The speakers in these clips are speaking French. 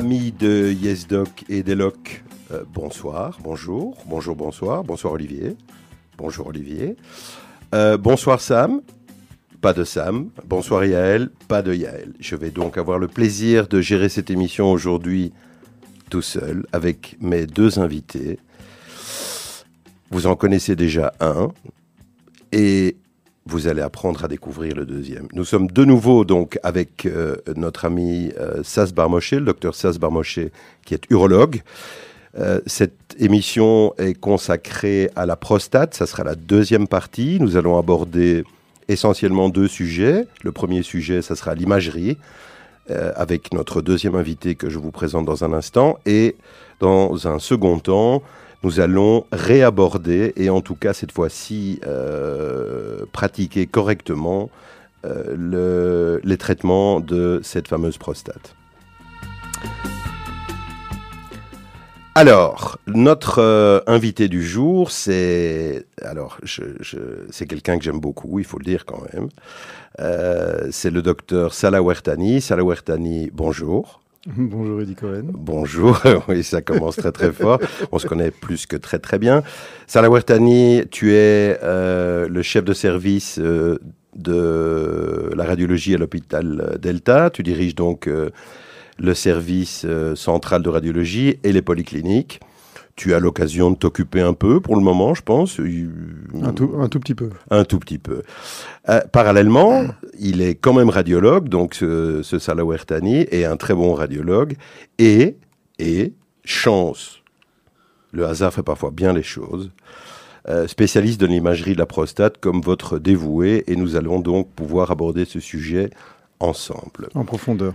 Amis de YesDoc et d'Eloc, euh, bonsoir, bonjour, bonjour, bonsoir, bonsoir Olivier, bonjour Olivier, Euh, bonsoir Sam, pas de Sam, bonsoir Yaël, pas de Yaël. Je vais donc avoir le plaisir de gérer cette émission aujourd'hui tout seul avec mes deux invités. Vous en connaissez déjà un et vous allez apprendre à découvrir le deuxième. Nous sommes de nouveau donc avec euh, notre ami euh, Sas Barmochet, le docteur Sas Barmochet, qui est urologue. Euh, cette émission est consacrée à la prostate, ça sera la deuxième partie. Nous allons aborder essentiellement deux sujets. Le premier sujet, ça sera l'imagerie, euh, avec notre deuxième invité que je vous présente dans un instant. Et dans un second temps, nous allons réaborder, et en tout cas cette fois-ci euh, pratiquer correctement euh, le- les traitements de cette fameuse prostate. Alors, notre euh, invité du jour, c'est quelqu'un que j'aime beaucoup, il faut le dire quand même. C'est le docteur Salah Wertani. Salah Wertani, bonjour. Bonjour Eddie Cohen. Bonjour, oui, ça commence très très fort. On se connaît plus que très très bien. Salah Wertani, tu es euh, le chef de service euh, de la radiologie à l'hôpital Delta. Tu diriges donc euh, le service central de radiologie et les polycliniques. Tu as l'occasion de t'occuper un peu pour le moment, je pense. Un tout, un tout petit peu. Un tout petit peu. Euh, parallèlement, il est quand même radiologue, donc ce, ce Salah est un très bon radiologue. Et, et, chance, le hasard fait parfois bien les choses, euh, spécialiste de l'imagerie de la prostate comme votre dévoué, et nous allons donc pouvoir aborder ce sujet ensemble En profondeur.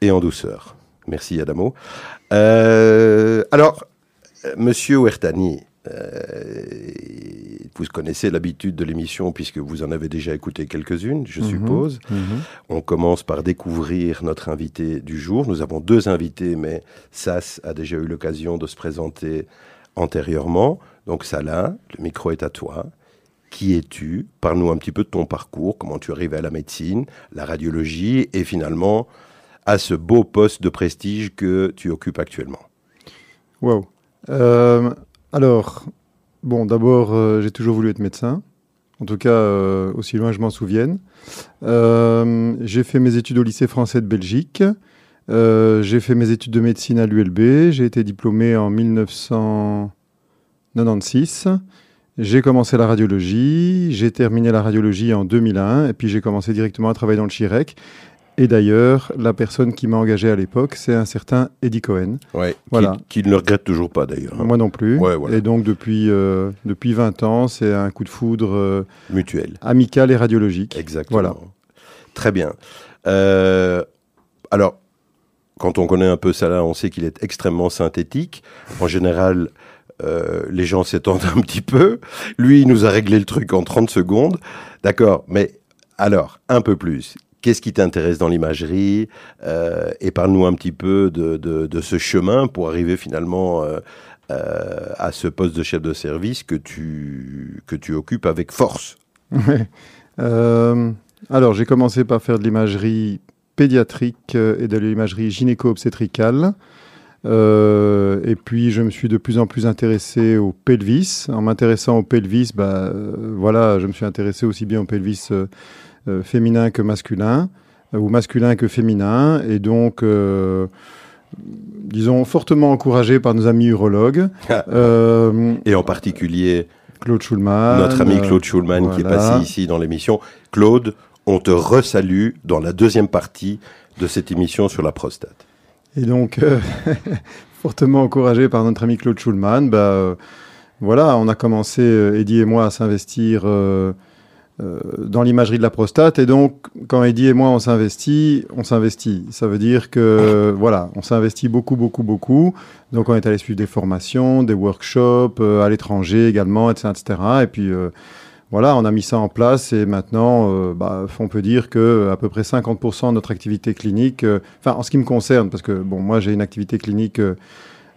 et en douceur. Merci Adamo. Euh, alors, euh, Monsieur Wertani, euh, vous connaissez l'habitude de l'émission puisque vous en avez déjà écouté quelques-unes, je Mhm. suppose. Mhm. On commence par découvrir notre invité du jour. Nous avons deux invités, mais Sas a déjà eu l'occasion de se présenter antérieurement. Donc Salah, le micro est à toi. Qui es-tu? Parle-nous un petit peu de ton parcours, comment tu es arrivé à la médecine, la radiologie et finalement à ce beau poste de prestige que tu occupes actuellement. Wow. Euh, alors, bon, d'abord, euh, j'ai toujours voulu être médecin. En tout cas, euh, aussi loin que je m'en souvienne. J'ai fait mes études au lycée français de Belgique. J'ai fait mes études de médecine à l'ULB. J'ai été diplômé en 1996. J'ai commencé la radiologie. J'ai terminé la radiologie en 2001. Et puis j'ai commencé directement à travailler dans le Chirec. Et d'ailleurs, la personne qui m'a engagé à l'époque, c'est un certain Eddie Cohen. Ouais, Voilà. qui, qui ne le regrette toujours pas d'ailleurs. hein. Moi non plus. Ouais, voilà. Et donc depuis, euh, depuis 20 ans, c'est un coup de foudre euh, Mutuel. amical et radiologique. Exactement. Voilà. Très bien. Euh, alors, quand on connaît un peu Salah, on sait qu'il est extrêmement synthétique. En général, euh, les gens s'étendent un petit peu. Lui, il nous a réglé le truc en 30 secondes. D'accord, mais alors, un peu plus. Qu'est-ce qui t'intéresse dans l'imagerie Euh, Et parle-nous un petit peu de, de- ce chemin pour arriver finalement euh, euh, à ce poste de chef de service que tu, que tu occupes avec force. Euh, alors, j'ai commencé par faire de l'imagerie pédiatrique et de l'imagerie gynéco-obstétricale. Et puis, je me suis de plus en plus intéressé au pelvis. En m'intéressant au pelvis, bah, voilà, je me suis intéressé aussi bien au pelvis féminin que masculin, euh, ou masculin que féminin. Et donc, euh, disons, fortement encouragé par nos amis urologues. Euh, Et en particulier Claude Schulman. notre ami euh, Claude Schulman qui est passé ici dans l'émission. Claude, on te resalue dans la deuxième partie de cette émission sur la prostate. Et donc, euh, fortement encouragé par notre ami Claude Schulman, bah, euh, voilà, on a commencé, euh, Eddie et moi, à s'investir euh, euh, dans l'imagerie de la prostate. Et donc, quand Eddie et moi, on s'investit, on s'investit. Ça veut dire que, voilà, on s'investit beaucoup, beaucoup, beaucoup. Donc, on est allé suivre des formations, des workshops, euh, à l'étranger également, etc., etc. Et puis, euh, voilà, on a mis ça en place et maintenant, euh, bah, on peut dire que à peu près 50% de notre activité clinique, euh, enfin en ce qui me concerne, parce que bon, moi j'ai une activité clinique euh,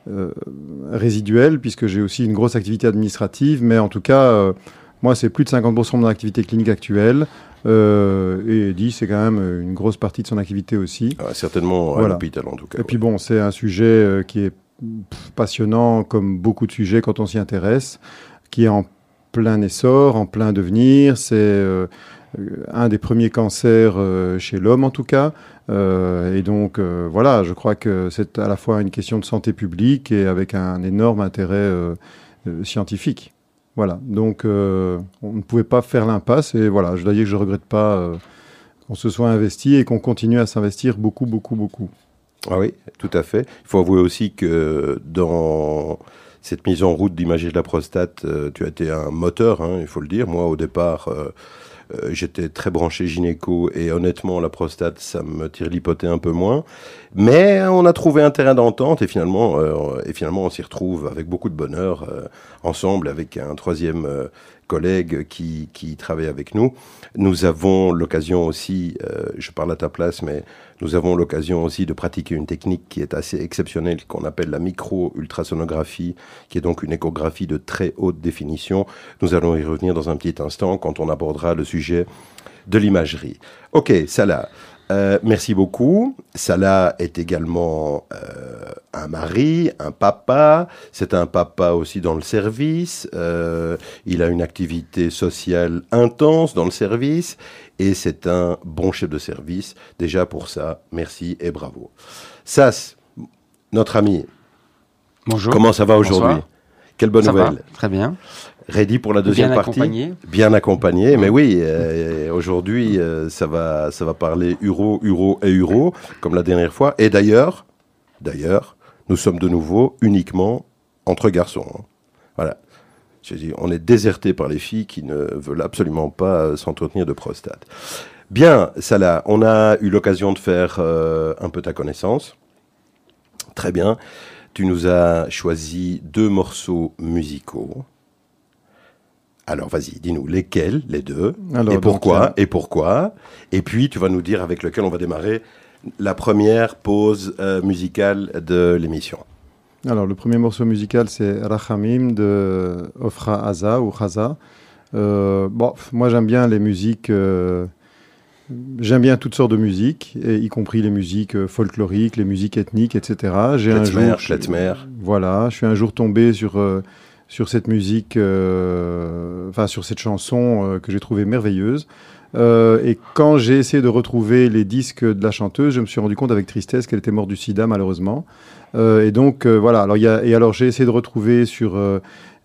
euh, résiduelle puisque j'ai aussi une grosse activité administrative, mais en tout cas, euh, Moi, c'est plus de 50% de mon activité clinique actuelle. Euh, et Eddie, c'est quand même une grosse partie de son activité aussi. Ah, certainement à Voilà. l'hôpital en tout cas. Et puis bon, c'est un sujet euh, qui est passionnant, comme beaucoup de sujets quand on s'y intéresse, qui est en plein essor, en plein devenir. C'est euh, euh, un des premiers cancers euh, chez l'homme en tout cas. Euh, et donc euh, voilà, je crois que c'est à la fois une question de santé publique et avec un énorme intérêt euh, euh, scientifique. Voilà, donc euh, on ne pouvait pas faire l'impasse et voilà, je dois dire que je regrette pas euh, qu'on se soit investi et qu'on continue à s'investir beaucoup, beaucoup, beaucoup. Ah oui, tout à fait. Il faut avouer aussi que dans cette mise en route d'imager de la prostate, euh, tu as été un moteur, hein, il faut le dire. Moi, au départ, euh, euh, j'étais très branché gynéco et honnêtement, la prostate, ça me tire l'hypothèse un peu moins. Mais on a trouvé un terrain d'entente et finalement, euh, et finalement, on s'y retrouve avec beaucoup de bonheur euh, ensemble avec un troisième euh, collègue qui, qui travaille avec nous. Nous avons l'occasion aussi, euh, je parle à ta place, mais nous avons l'occasion aussi de pratiquer une technique qui est assez exceptionnelle, qu'on appelle la micro-ultrasonographie, qui est donc une échographie de très haute définition. Nous allons y revenir dans un petit instant quand on abordera le sujet de l'imagerie. Ok, Salah. Euh, merci beaucoup. Salah est également euh, un mari, un papa. C'est un papa aussi dans le service. Euh, il a une activité sociale intense dans le service et c'est un bon chef de service. Déjà pour ça, merci et bravo. Sas, notre ami, Bonjour. comment ça va aujourd'hui? Quelle bonne Ça va nouvelle. Très bien. Ready pour la deuxième bien partie accompagné. Bien accompagné, mais oui, euh, aujourd'hui, euh, ça, va, ça va parler euro, euro et euro, comme la dernière fois. Et d'ailleurs, d'ailleurs, nous sommes de nouveau uniquement entre garçons. hein. Voilà. Je dis, on est déserté par les filles qui ne veulent absolument pas euh, s'entretenir de prostate. Bien, Salah, on a eu l'occasion de faire euh, un peu ta connaissance. Très bien. Tu nous as choisi deux morceaux musicaux. Alors vas-y, dis-nous lesquels, les deux, Alors, et pourquoi, là- et pourquoi. Et puis tu vas nous dire avec lequel on va démarrer la première pause euh, musicale de l'émission. Alors, le premier morceau musical, c'est Rachamim de Ofra Haza ou Haza. Euh, bon, moi, j'aime bien les musiques. euh, j'aime bien toutes sortes de musiques, et y compris les musiques euh, folkloriques, les musiques ethniques, etc. J'ai un jour, klezmer. voilà, je suis un jour tombé sur euh, sur cette musique, euh, enfin sur cette chanson euh, que j'ai trouvée merveilleuse. Euh, et quand j'ai essayé de retrouver les disques de la chanteuse, je me suis rendu compte avec tristesse qu'elle était morte du sida malheureusement. Euh, et donc euh, voilà. Alors y a, et alors j'ai essayé de retrouver sur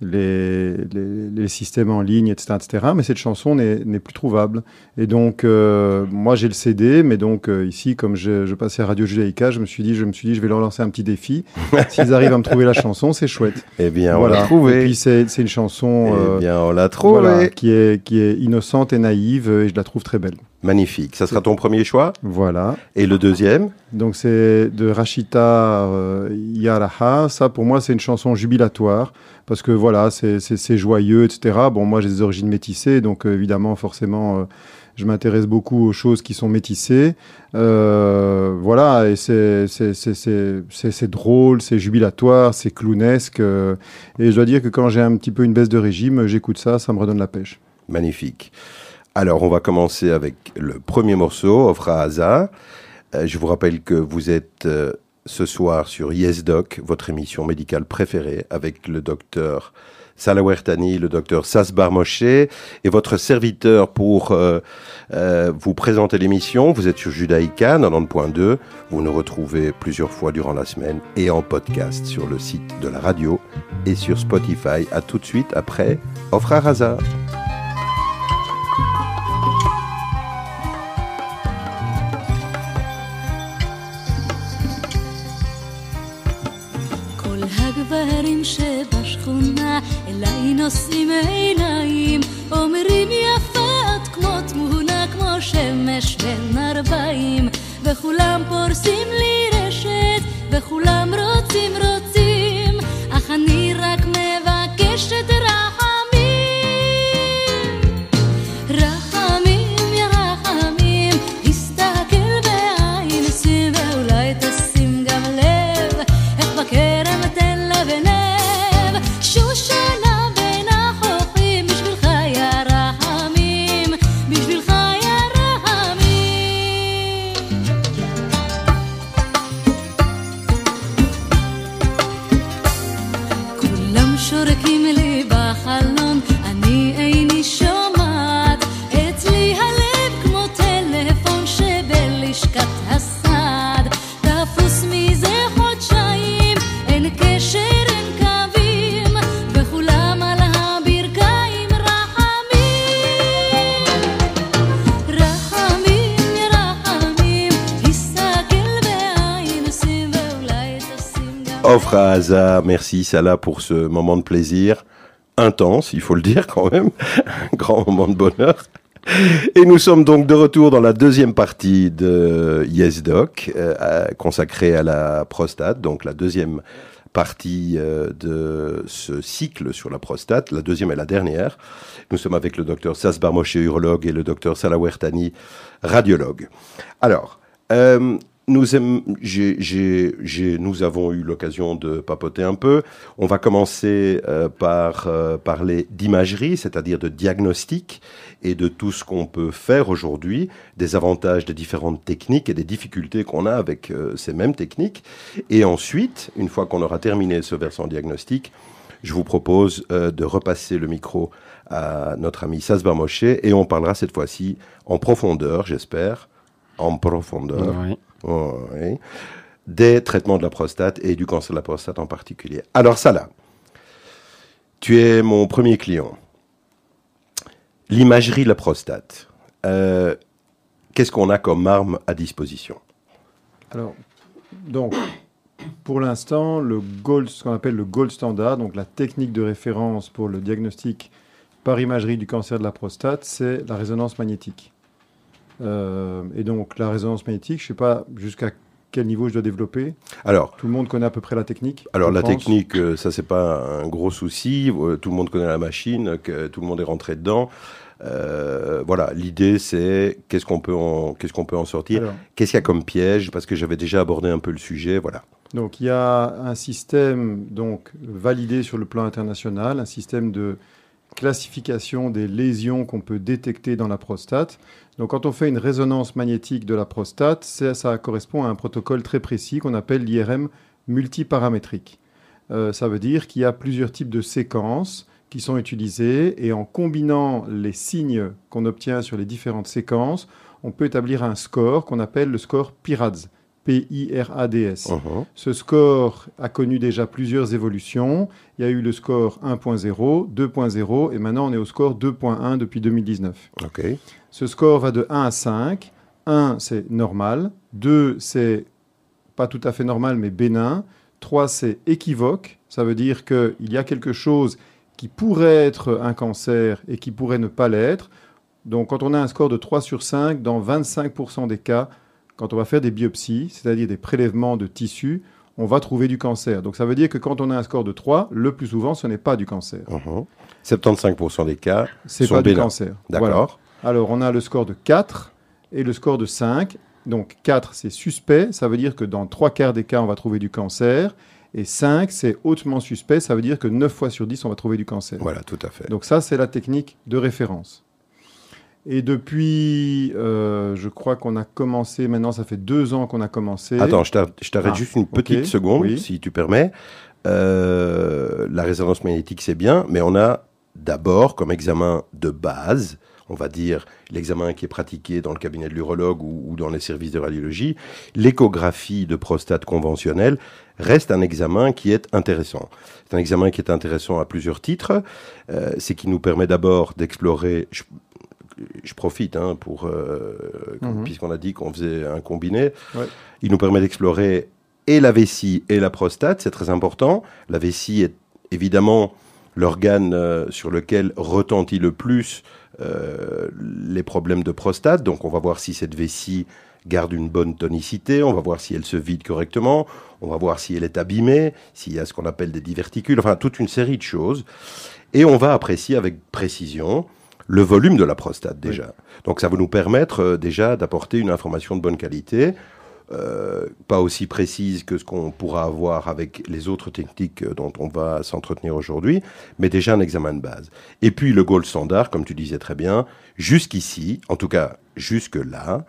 les, les, les systèmes en ligne, etc., etc. Mais cette chanson n'est plus trouvable. Et donc euh, moi j'ai le CD, mais donc euh, ici comme je, je passais à Radio Judaïka, je me suis dit, je me suis dit, je vais leur lancer un petit défi. S'ils arrivent à me trouver la chanson, c'est chouette. Eh bien, on voilà. l'a Et puis c'est c'est une chanson. Eh euh, bien, on l'a trouvé. voilà, qui est, qui est innocente et naïve, et je la trouve très belle. Magnifique. Ça sera ton premier choix. Voilà. Et le deuxième Donc c'est de Rachita euh, Yaraha. Ça, pour moi, c'est une chanson jubilatoire parce que voilà, c'est- joyeux, etc. Bon, moi, j'ai des origines métissées, donc euh, évidemment, forcément, euh, je m'intéresse beaucoup aux choses qui sont métissées. Euh, voilà, et c'est c'est- c'est- c'est- c'est- c'est drôle, c'est jubilatoire, c'est clownesque. et je dois dire que quand j'ai un petit peu une baisse de régime, j'écoute ça, ça me redonne la pêche. Magnifique. Alors, on va commencer avec le premier morceau, Ofra Haza. Euh, je vous rappelle que vous êtes euh, ce soir sur Yes Doc, votre émission médicale préférée, avec le docteur Salah Wertani, le docteur Sas Barmoshe et votre serviteur pour euh, vous présenter l'émission. Vous êtes sur Judaïka 90.2. Vous nous retrouvez plusieurs fois durant la semaine et en podcast sur le site de la radio et sur Spotify. À tout de suite après Ofra Haza. אליי נושאים עיניים אומרים יפה את כמו תמונה כמו שמש בין ארבעים וכולם פורסים לי רשת וכולם רוצים רוצים. אך אני רק מבקשת רחמים offre à. Merci Salah pour ce moment de plaisir intense, il faut le dire quand même, un grand moment de bonheur. Et nous sommes donc de retour dans la deuxième partie de Yes Doc, euh, consacrée à la prostate, donc la deuxième partie euh, de ce cycle sur la prostate, la deuxième et la dernière. Nous sommes avec le docteur Sasbar Moshe, urologue, et le docteur Salah Wertani, radiologue. Alors, euh, nous, avons eu l'occasion de papoter un peu. On va commencer euh, par euh, parler d'imagerie, c'est-à-dire de diagnostic et de tout ce qu'on peut faire aujourd'hui, des avantages des différentes techniques et des difficultés qu'on a avec euh, ces mêmes techniques. Et ensuite, une fois qu'on aura terminé ce versant diagnostic, je vous propose de repasser le micro à notre ami Sasbar Moshe et on parlera cette fois-ci en profondeur, j'espère, en profondeur, Oui. Des traitements de la prostate et du cancer de la prostate en particulier. Alors là, tu es mon premier client. L'imagerie de la prostate. Euh, Qu'est-ce qu'on a comme arme à disposition? Alors, donc, pour l'instant, le gold, ce qu'on appelle le gold standard, donc la technique de référence pour le diagnostic par imagerie du cancer de la prostate, c'est la résonance magnétique. Euh, et donc, la résonance magnétique, je ne sais pas jusqu'à quel niveau je dois développer. Alors, Tout le monde connaît à peu près la technique. alors la pense. technique, euh, ça c'est pas un gros souci. Euh, Tout le monde connaît la machine, que tout le monde est rentré dedans. Euh, voilà, l'idée c'est qu'est-ce qu'on peut en qu'est-ce qu'on peut en sortir. Qu'est-ce qu'il y a comme piège Parce que j'avais déjà abordé un peu le sujet. Voilà. Donc il y a un système donc validé sur le plan international, un système de classification des lésions qu'on peut détecter dans la prostate. Donc quand on fait une résonance magnétique de la prostate, ça correspond à un protocole très précis qu'on appelle l'IRM multiparamétrique. Euh, ça veut dire qu'il y a plusieurs types de séquences qui sont utilisées et en combinant les signes qu'on obtient sur les différentes séquences, on peut établir un score qu'on appelle le score PIRADS. P-I-R-A-D-S. Mhm. Ce score a connu déjà plusieurs évolutions. Il y a eu le score 1.0, 2.0 et maintenant on est au score 2.1 depuis 2019. Ok. Ce score va de 1 à 5. 1, c'est normal. 2, c'est pas tout à fait normal, mais bénin. 3, c'est équivoque. Ça veut dire qu'il y a quelque chose qui pourrait être un cancer et qui pourrait ne pas l'être. Donc, quand on a un score de 3 sur 5, dans 25% des cas, quand on va faire des biopsies, c'est-à-dire des prélèvements de tissus, on va trouver du cancer. Donc, ça veut dire que quand on a un score de 3, le plus souvent, ce n'est pas du cancer. Mhm. 75% des cas C'est sont pas du bénins. cancer. D'accord. Voilà. Alors, on a le score de 4 et le score de 5. Donc, 4, c'est suspect. Ça veut dire que dans 3 quarts des cas, on va trouver du cancer. Et 5, c'est hautement suspect. Ça veut dire que 9 fois sur 10, on va trouver du cancer. Voilà, tout à fait. Donc, ça, c'est la technique de référence. Et depuis, euh, je crois qu'on a commencé, maintenant, ça fait deux ans qu'on a commencé. Attends, je t'ar- je t'arrête Ah, juste une petite seconde, oui. si tu permets. Euh, la résonance magnétique, c'est bien, mais on a d'abord comme examen de base, on va dire l'examen qui est pratiqué dans le cabinet de l'urologue ou, ou dans les services de radiologie, l'échographie de prostate conventionnelle reste un examen qui est intéressant. C'est un examen qui est intéressant à plusieurs titres. Euh, c'est qui nous permet d'abord d'explorer. Je, profite hein, pour euh, Mhm. puisqu'on a dit qu'on faisait un combiné. Ouais. Il nous permet d'explorer et la vessie et la prostate, c'est très important. La vessie est évidemment l'organe euh, sur lequel retentit le plus euh, les problèmes de prostate. Donc on va voir si cette vessie garde une bonne tonicité, on va voir si elle se vide correctement, on va voir si elle est abîmée, s'il y a ce qu'on appelle des diverticules, enfin toute une série de choses. Et on va apprécier avec précision le volume de la prostate déjà. Donc ça va nous permettre euh, déjà d'apporter une information de bonne qualité, euh, pas aussi précise que ce qu'on pourra avoir avec les autres techniques euh, dont on va s'entretenir aujourd'hui, mais déjà un examen de base. Et puis le gold standard, comme tu disais très bien, jusqu'ici, en tout cas jusque-là,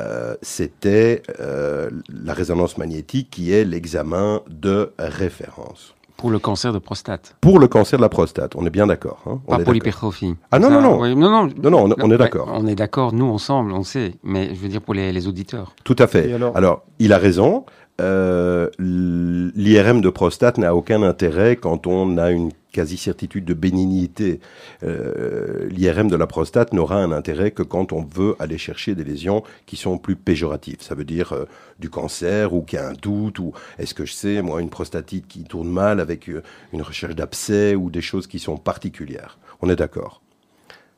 euh, c'était euh, la résonance magnétique qui est l'examen de référence. Pour le cancer de prostate, Pour le cancer de la prostate, on est bien d'accord. hein On pas est pour d'accord. l'hypertrophie. Ah non, Ça, non, non. oui, non, non. Non, non, on, on est d'accord. On est d'accord, nous ensemble, on sait. Mais je veux dire pour les, les auditeurs. Tout à fait. Et Alors, alors il a raison. Euh, l'IRM de prostate n'a aucun intérêt quand on a une quasi-certitude de bénignité. Euh, L'IRM de la prostate n'aura un intérêt que quand on veut aller chercher des lésions qui sont plus péjoratives. Ça veut dire euh, du cancer ou qu'il y a un doute ou est-ce que je sais, moi, une prostatite qui tourne mal avec une recherche d'abcès ou des choses qui sont particulières. On est d'accord.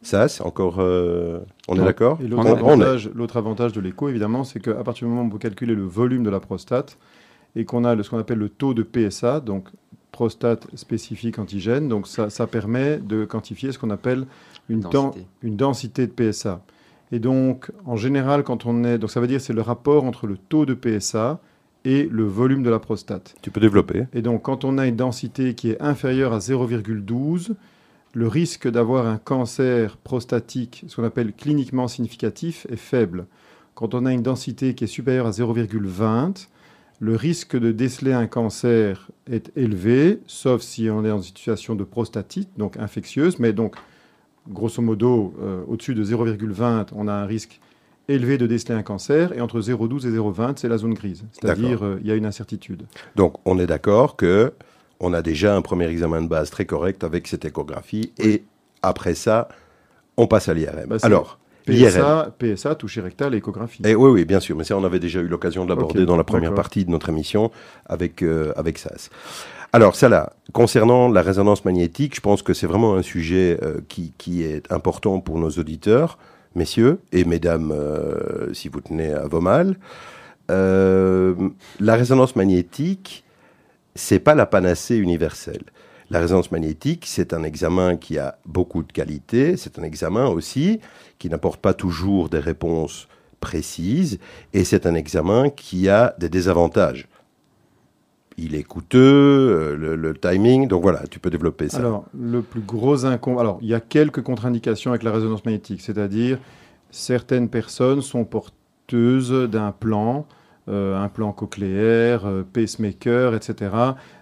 Ça, c'est encore. euh, on est d'accord l'autre avantage, l'autre avantage de l'écho, évidemment, c'est qu'à partir du moment où vous calculez le volume de la prostate et qu'on a le- ce qu'on appelle le taux de PSA, donc prostate spécifique antigène, donc ça, ça permet de quantifier ce qu'on appelle une den- Densité. une densité de PSA. Et donc, en général, quand on est. Donc, ça veut dire c'est le rapport entre le taux de PSA et le volume de la prostate. Tu peux développer. Et donc, quand on a une densité qui est inférieure à 0,12, le risque d'avoir un cancer prostatique, ce qu'on appelle cliniquement significatif, est faible. Quand on a une densité qui est supérieure à 0,20, le risque de déceler un cancer est élevé, sauf si on est une situation de prostatite, donc infectieuse. Mais donc, grosso modo, euh, au-dessus de 0,20, on a un risque élevé de déceler un cancer. Et entre 0,12 et 0,20, c'est la zone grise. C'est-à-dire, euh, il y a une incertitude. Donc, on est d'accord que on a déjà un premier examen de base très correct avec cette échographie et après ça, on passe à l'IRM. Bah, Alors. PSA, PSA, toucher rectal et échographie. Et oui, oui, bien sûr, mais ça, on avait déjà eu l'occasion de l'aborder dans la première partie de notre émission avec, euh, avec SAS. Alors, ça là, concernant la résonance magnétique, je pense que c'est vraiment un sujet euh, qui, qui est important pour nos auditeurs, messieurs et mesdames, euh, si vous tenez à vos mâles. La résonance magnétique, c'est pas la panacée universelle. La résonance magnétique, c'est un examen qui a beaucoup de qualité, c'est un examen aussi qui n'apporte pas toujours des réponses précises, et c'est un examen qui a des désavantages. Il est coûteux, euh, le, le timing, donc voilà, tu peux développer ça. Alors, le plus gros inconvénient. Alors, il y a quelques contre-indications avec la résonance magnétique, c'est-à-dire certaines personnes sont porteuses d'un plan, euh, un plan cochléaire, euh, pacemaker, etc.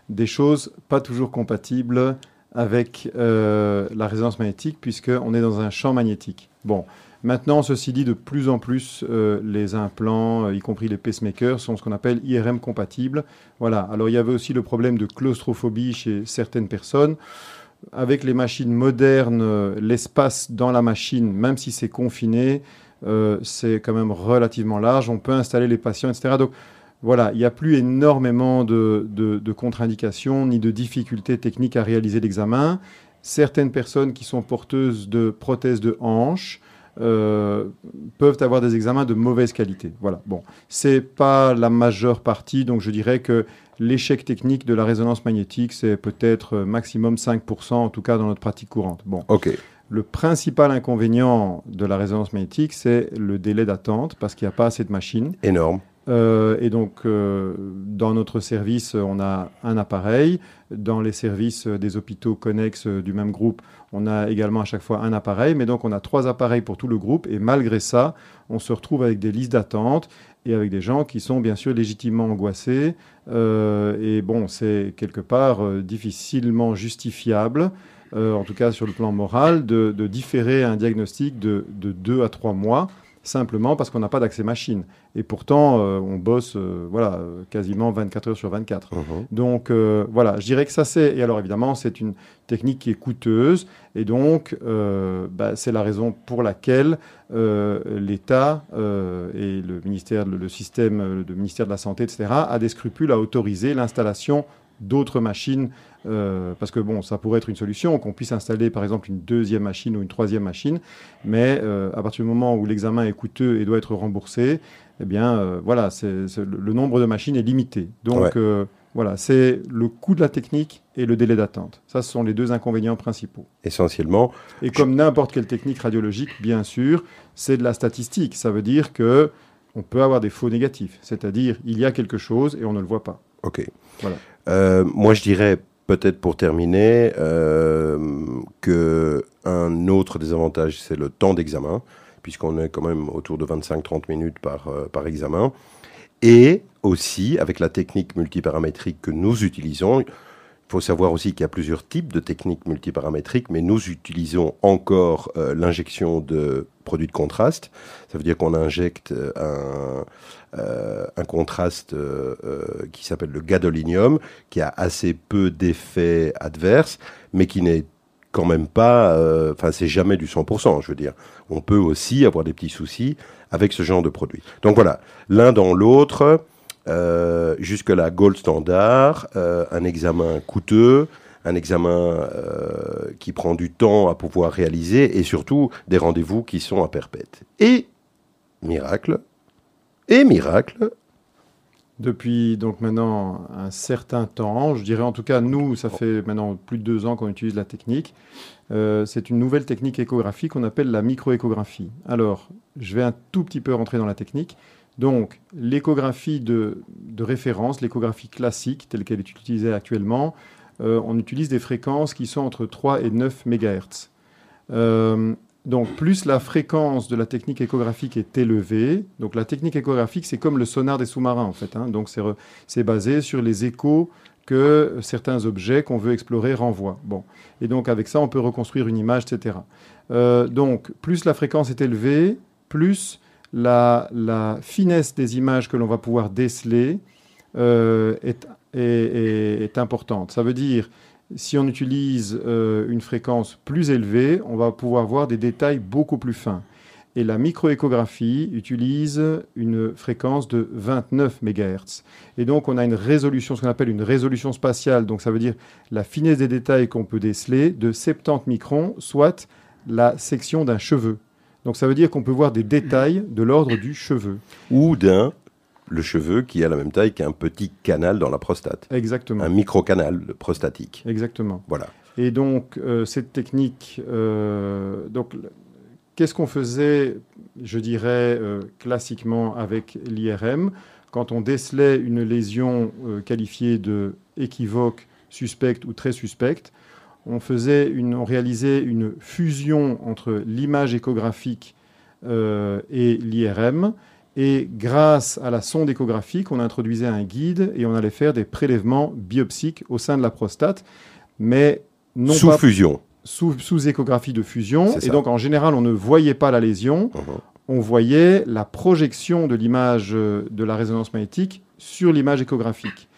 Des choses pas toujours compatibles avec euh, la résonance magnétique, puisqu'on est dans un champ magnétique. Bon, maintenant, ceci dit, de plus en plus, euh, les implants, y compris les pacemakers, sont ce qu'on appelle IRM compatibles. Voilà. Alors, il y avait aussi le problème de claustrophobie chez certaines personnes. Avec les machines modernes, l'espace dans la machine, même si c'est confiné, euh, c'est quand même relativement large. On peut installer les patients, etc. Donc, voilà, il n'y a plus énormément de, contre-indications ni de difficultés techniques à réaliser l'examen. Certaines personnes qui sont porteuses de prothèses de hanche euh, peuvent avoir des examens de mauvaise qualité. Voilà. Bon, c'est pas la majeure partie, donc je dirais que l'échec technique de la résonance magnétique, c'est peut-être euh, maximum 5%, en tout cas dans notre pratique courante. Bon, Ok, le principal inconvénient de la résonance magnétique, c'est le délai d'attente, parce qu'il n'y a pas assez de machines. énorme. Euh, et donc, euh, dans notre service, on a un appareil. Dans les services des hôpitaux connexes du même groupe, on a également à chaque fois un appareil. Mais donc, on a trois appareils pour tout le groupe. Et malgré ça, on se retrouve avec des listes d'attente et avec des gens qui sont bien sûr légitimement angoissés. Euh, et bon, c'est quelque part difficilement justifiable. Euh, en tout cas sur le plan moral, de, de différer un diagnostic de, de deux à trois mois, simplement parce qu'on n'a pas d'accès machine. Et pourtant, euh, on bosse euh, voilà, quasiment 24 heures sur 24. Mhm. Donc voilà, je dirais que ça c'est... Et alors évidemment, c'est une technique qui est coûteuse. Et donc, bah, c'est la raison pour laquelle l'État et le ministère, le, le système, le ministère de la Santé, etc., a des scrupules à autoriser l'installation d'autres machines, euh, parce que bon, ça pourrait être une solution, qu'on puisse installer par exemple une deuxième machine ou une troisième machine, mais euh, à partir du moment où l'examen est coûteux et doit être remboursé, eh bien euh, voilà, c'est, c'est- le, nombre de machines est limité. Donc Ouais. voilà, c'est le coût de la technique et le délai d'attente. Ça, ce sont les deux inconvénients principaux. Essentiellement, Et comme n'importe quelle technique radiologique, bien sûr, c'est de la statistique. Ça veut dire que on peut avoir des faux négatifs, c'est-à-dire il y a quelque chose et on ne le voit pas. Ok. Voilà. Euh, moi, je dirais peut-être pour terminer euh, que un autre désavantage, c'est le temps d'examen, puisqu'on est quand même autour de 25-30 minutes par, euh, par examen. Et aussi, avec la technique multiparamétrique que nous utilisons, faut savoir aussi qu'il y a plusieurs types de techniques multiparamétriques, mais nous utilisons encore euh, l'injection de produits de contraste. Ça veut dire qu'on injecte euh, un, euh, un contraste euh, euh, qui s'appelle le gadolinium, qui a assez peu d'effets adverses, mais qui n'est quand même pas, euh, enfin c'est jamais du 100%, je veux dire. On peut aussi avoir des petits soucis avec ce genre de produit. Donc voilà, l'un dans l'autre, euh, jusque-là, gold standard, euh, un examen coûteux, un examen euh, qui prend du temps à pouvoir réaliser et surtout des rendez-vous qui sont à perpète. Et miracle, et miracle, Depuis donc maintenant un certain temps, je dirais en tout cas nous, ça fait maintenant plus de deux ans qu'on utilise la technique. C'est une nouvelle technique échographique qu'on appelle la microéchographie. Alors, je vais un tout petit peu rentrer dans la technique. Donc, l'échographie de, référence, l'échographie classique telle qu'elle est utilisée actuellement, euh, on utilise des fréquences qui sont entre 3 et 9 MHz. Euh, donc, plus la fréquence de la technique échographique est élevée, donc la technique échographique, c'est comme le sonar des sous-marins, en fait. hein. donc, c'est basé sur les échos que certains objets qu'on veut explorer renvoient. Bon. Et donc, avec ça, on peut reconstruire une image, etc. Euh, donc, plus la fréquence est élevée, plus la, finesse des images que l'on va pouvoir déceler euh, est importante. Ça veut dire, si on utilise euh, une fréquence plus élevée, on va pouvoir voir des détails beaucoup plus fins. Et la microéchographie utilise une fréquence de 29 MHz. Et donc, on a une résolution, ce qu'on appelle une résolution spatiale. Donc, ça veut dire la finesse des détails qu'on peut déceler de 70 microns, soit la section d'un cheveu. Donc, ça veut dire qu'on peut voir des détails de l'ordre du cheveu. ou d'un, le cheveu qui a la même taille qu'un petit canal dans la prostate. Exactement. Un microcanal prostatique. Exactement. Voilà. Et donc, euh, cette technique, euh, donc, qu'est-ce qu'on faisait, je dirais, euh, classiquement avec l'IRM Quand on décelait une lésion qualifiée de équivoque, suspecte ou très suspecte, on, faisait une, on réalisait une fusion entre l'image échographique euh, et l'IRM. Et grâce à la sonde échographique, on introduisait un guide et on allait faire des prélèvements biopsiques au sein de la prostate, mais non Sous pas fusion. sous, sous échographie de fusion. Et donc, en général, on ne voyait pas la lésion, Mhm. on voyait la projection de l'image euh, de la résonance magnétique sur l'image échographique.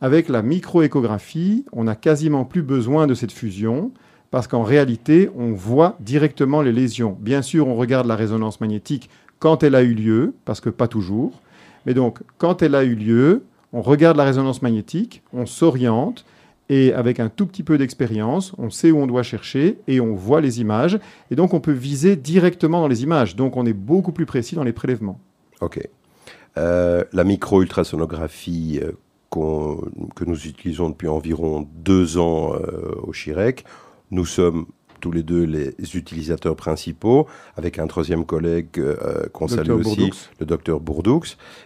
Avec la microéchographie, on n'a quasiment plus besoin de cette fusion parce qu'en réalité, on voit directement les lésions. Bien sûr, on regarde la résonance magnétique quand elle a eu lieu, parce que pas toujours. Mais donc, quand elle a eu lieu, on regarde la résonance magnétique, on s'oriente, et avec un tout petit peu d'expérience, on sait où on doit chercher et on voit les images. Et donc, on peut viser directement dans les images. Donc, on est beaucoup plus précis dans les prélèvements. Ok. Euh, la micro-ultrasonographie euh, que nous utilisons depuis environ deux ans euh, au Chirec, nous sommes tous les deux les utilisateurs principaux, avec un troisième collègue euh, qu'on salue aussi, Bourdoux. le docteur Bourdoux,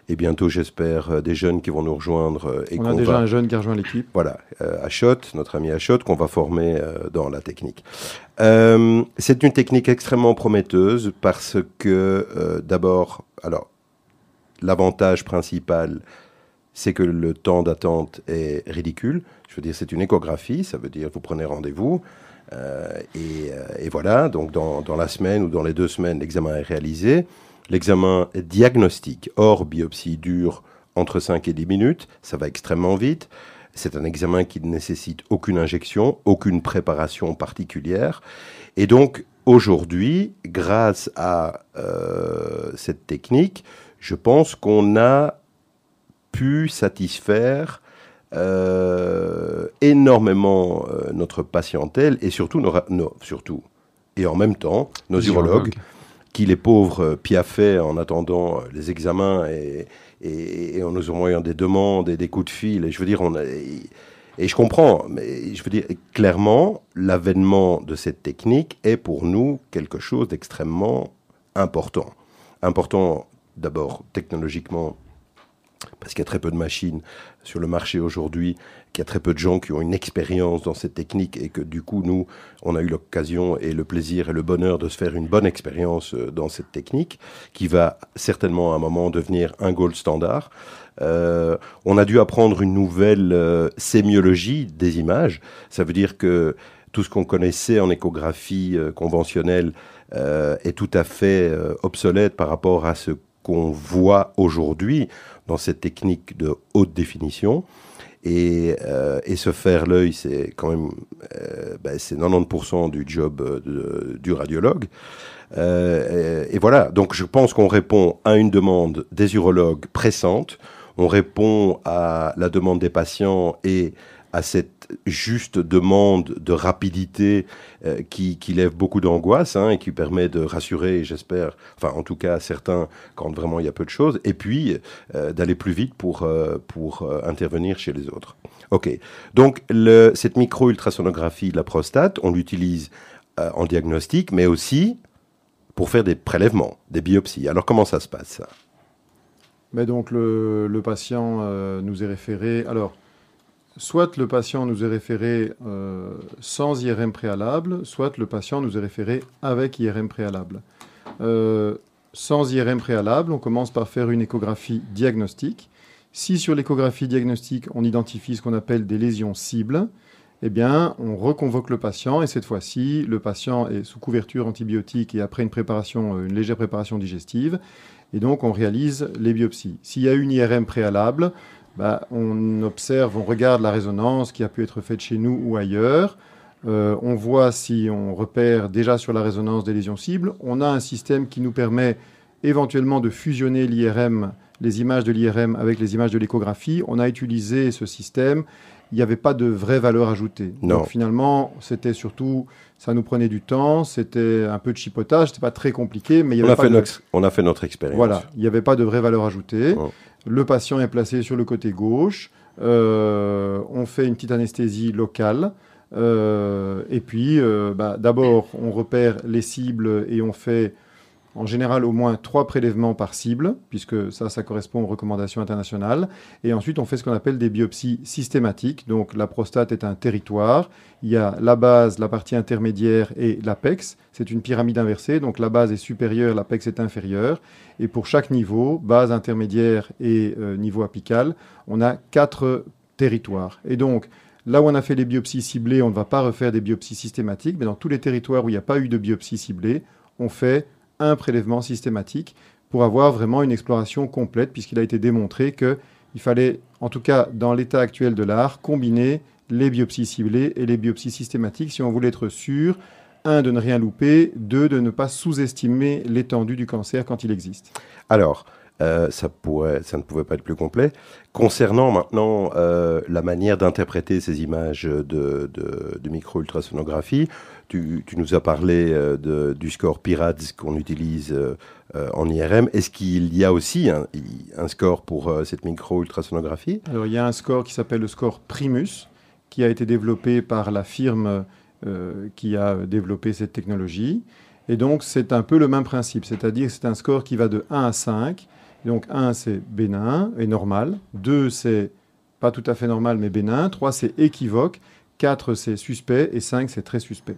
et bientôt j'espère euh, des jeunes qui vont nous rejoindre euh, et On a déjà va un jeune qui a rejoint l'équipe. voilà, euh, Achot, notre ami Achot, qu'on va former dans la technique. C'est une technique extrêmement prometteuse parce que, d'abord, alors, l'avantage principal, c'est que le temps d'attente est ridicule. Je veux dire, c'est une échographie, ça veut dire vous prenez rendez-vous. euh, et, euh, et voilà, donc dans, dans la semaine ou dans les deux semaines, l'examen est réalisé. L'examen diagnostique, hors biopsie dure entre 5 et 10 minutes, ça va extrêmement vite. C'est un examen qui ne nécessite aucune injection, aucune préparation particulière. Et donc, aujourd'hui, grâce à euh, cette technique, je pense qu'on a pu satisfaire euh, énormément euh, notre patientèle et surtout, nos, surtout et en même temps, nos urologues qui les pauvres euh, piaffaient en attendant les examens et, et, et en nous envoyant des demandes et des coups de fil. Et je veux dire, on a- et, et je comprends, mais je veux dire, clairement, l'avènement de cette technique est pour nous quelque chose d'extrêmement important. Important d'abord technologiquement parce qu'il y a très peu de machines sur le marché aujourd'hui, qu'il y a très peu de gens qui ont une expérience dans cette technique et que du coup, nous, on a eu l'occasion et le plaisir et le bonheur de se faire une bonne expérience euh, dans cette technique qui va certainement à un moment devenir un gold standard. Euh, on a dû apprendre une nouvelle euh, sémiologie des images. Ça veut dire que tout ce qu'on connaissait en échographie conventionnelle est tout à fait obsolète par rapport à ce qu'on voit aujourd'hui dans cette technique de haute définition. Et, euh, et se faire l'œil, c'est quand même euh, ben, c'est 90% du job euh, du radiologue. Euh, et, et voilà, donc je pense qu'on répond à une demande des urologues pressante, on répond à la demande des patients et à cette juste demande de rapidité euh, qui, qui lève beaucoup d'angoisse hein, et qui permet de rassurer, j'espère, enfin en tout cas certains quand vraiment il y a peu de choses, et puis euh, d'aller plus vite pour, euh, pour intervenir chez les autres. Ok, donc cette micro-ultrasonographie de la prostate, on l'utilise en diagnostic, mais aussi pour faire des prélèvements, des biopsies. Alors comment ça se passe ça? Mais donc le, patient nous est référé. Alors, soit le patient nous est référé euh, sans IRM préalable, soit le patient nous est référé avec IRM préalable. Euh, sans IRM préalable, on commence par faire une échographie diagnostique. Si sur l'échographie diagnostique, on identifie ce qu'on appelle des lésions cibles, eh bien, on reconvoque le patient et cette fois-ci, le patient est sous couverture antibiotique et après une euh, une légère préparation digestive, et donc on réalise les biopsies. S'il y a une IRM préalable, bah, on observe, on regarde la résonance qui a pu être faite chez nous ou ailleurs. Euh, on voit si on repère déjà sur la résonance des lésions cibles. On a un système qui nous permet éventuellement de fusionner l'IRM, les images de l'IRM avec les images de l'échographie. On a utilisé ce système. Il n'y avait pas de vraie valeur ajoutée. Non. Donc finalement, c'était surtout, ça nous prenait du temps, c'était un peu de chipotage, c'était pas très compliqué, mais il y on avait a, pas fait de- notre, on a fait notre expérience. voilà, il n'y avait pas de vraie valeur ajoutée. Oh. Le patient est placé sur le côté gauche. Euh, on fait une petite anesthésie locale. Euh, et puis, euh, bah, d'abord, on repère les cibles et on fait en général au moins trois prélèvements par cible, puisque ça, correspond aux recommandations internationales. Et ensuite, on fait ce qu'on appelle des biopsies systématiques. Donc, la prostate est un territoire. Il y a la base, la partie intermédiaire et l'apex. C'est une pyramide inversée. Donc, la base est supérieure, l'apex est inférieur. Et pour chaque niveau, base intermédiaire et euh, niveau apical, on a quatre territoires. Et donc, là où on a fait les biopsies ciblées, on ne va pas refaire des biopsies systématiques, mais dans tous les territoires où il n'y a pas eu de biopsie ciblée, on fait un prélèvement systématique pour avoir vraiment une exploration complète, puisqu'il a été démontré qu'il fallait, en tout cas dans l'état actuel de l'art, combiner les biopsies ciblées et les biopsies systématiques si on voulait être sûr, un, de ne rien louper, deux, de ne pas sous-estimer l'étendue du cancer quand il existe. Alors, euh, ça, ne pouvait pas être plus complet. Concernant maintenant euh, la manière d'interpréter ces images de, de, de micro-ultrasonographie, tu, nous as parlé euh, du score PIRADS qu'on utilise euh, euh, en IRM. Est-ce qu'il y a aussi un, un score pour euh, cette micro-ultrasonographie Alors, il y a un score qui s'appelle le score Primus, qui a été développé par la firme qui a développé cette technologie. Et donc, c'est un peu le même principe, c'est-à-dire c'est un score qui va de 1 à 5. Donc, 1, c'est bénin et normal. 2, c'est pas tout à fait normal, mais bénin. 3, c'est équivoque. 4, c'est suspect. Et 5, c'est très suspect.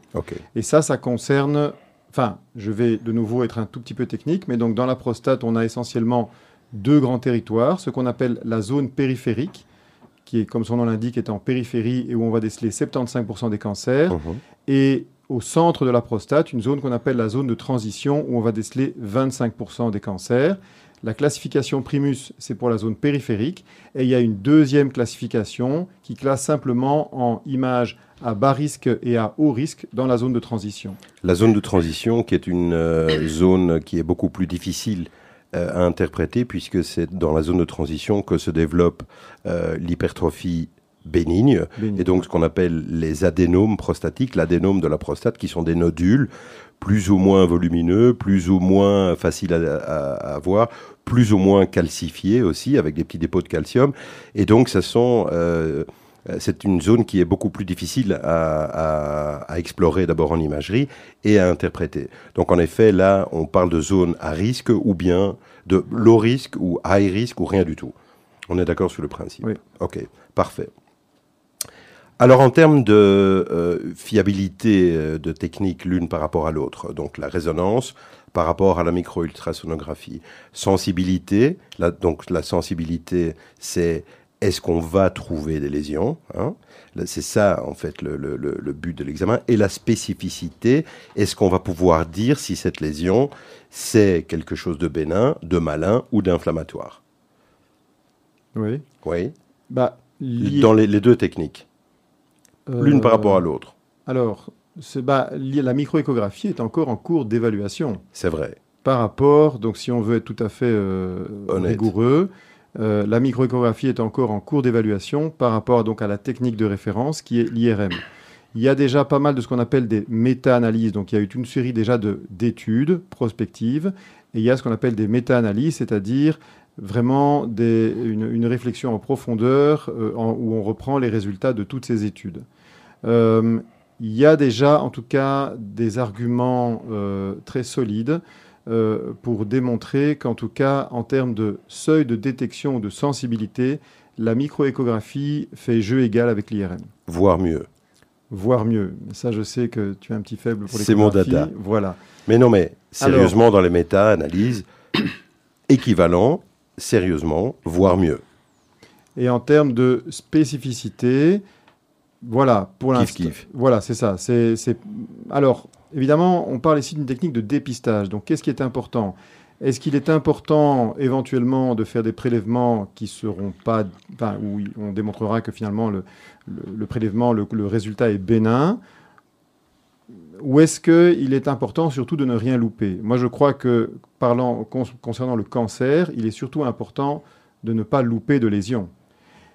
Et ça, ça concerne. Enfin, je vais de nouveau être un tout petit peu technique, mais donc dans la prostate, on a essentiellement deux grands territoires, ce qu'on appelle la zone périphérique, qui est, comme son nom l'indique, est en périphérie et où on va déceler 75% des cancers, et au centre de la prostate, une zone qu'on appelle la zone de transition, où on va déceler 25% des cancers. La classification Primus, c'est pour la zone périphérique, et il y a une deuxième classification qui classe simplement en images à bas risque et à haut risque dans la zone de transition. La zone de transition, qui est une euh, zone qui est beaucoup plus difficile euh, à interpréter, puisque c'est dans la zone de transition que se développe euh, l'hypertrophie bénigne, Béni. et donc ce qu'on appelle les adénomes prostatiques, l'adénome de la prostate, qui sont des nodules plus ou moins volumineux, plus ou moins faciles à, à- à voir, plus ou moins calcifiés aussi, avec des petits dépôts de calcium. Et donc, ça sont, euh, c'est une zone qui est beaucoup plus difficile à, à- à explorer d'abord en imagerie et à interpréter. Donc, en effet, là, on parle de zone à risque ou bien de low risque ou high risk ou rien du tout. On est d'accord sur le principe. Oui. Ok, parfait. Alors en termes de euh, fiabilité euh, de technique l'une par rapport à l'autre, donc la résonance par rapport à la micro-ultrasonographie, sensibilité, la- donc la sensibilité c'est est-ce qu'on va trouver des lésions hein? C'est ça en fait le, le- le- le but de l'examen. Et la spécificité, est-ce qu'on va pouvoir dire si cette lésion c'est quelque chose de bénin, de malin ou d'inflammatoire? Oui. Oui, Bah, lié- dans les- les deux techniques. L'une par euh, rapport à l'autre. Alors, bah, la microéchographie est encore en cours d'évaluation C'est vrai. par rapport, donc si on veut être tout à fait euh, rigoureux, euh, la microéchographie est encore en cours d'évaluation par rapport donc à la technique de référence qui est l'IRM. Il y a déjà pas mal de ce qu'on appelle des méta-analyses, donc il y a eu une série déjà de- d'études prospectives, et il y a ce qu'on appelle des méta-analyses, c'est-à-dire vraiment des- une, une réflexion en profondeur euh, en- où on reprend les résultats de toutes ces études. Euh, il y a déjà, en tout cas, des arguments euh, très solides pour démontrer qu'en tout cas, en termes de seuil de détection ou de sensibilité, la microéchographie fait jeu égal avec l'IRM. Voire mieux. Voire mieux. Ça, je sais que tu as un petit faible pour C'est mon dada. Voilà. Mais non, mais sérieusement, dans les méta-analyses, équivalent, sérieusement, voire mieux. Et en termes de spécificité, voilà, pour l'instant. Voilà, c'est ça. C'est, c'est- Alors, évidemment, on parle ici d'une technique de dépistage. Donc, qu'est-ce qui est important? Est-ce qu'il est important éventuellement de faire des prélèvements qui seront pas, enfin, où on démontrera que finalement le, le- le prélèvement, le, le résultat est bénin? Ou est-ce qu'il est important surtout de ne rien louper Moi, je crois que, parlant con- concernant le cancer, il est surtout important de ne pas louper de lésions.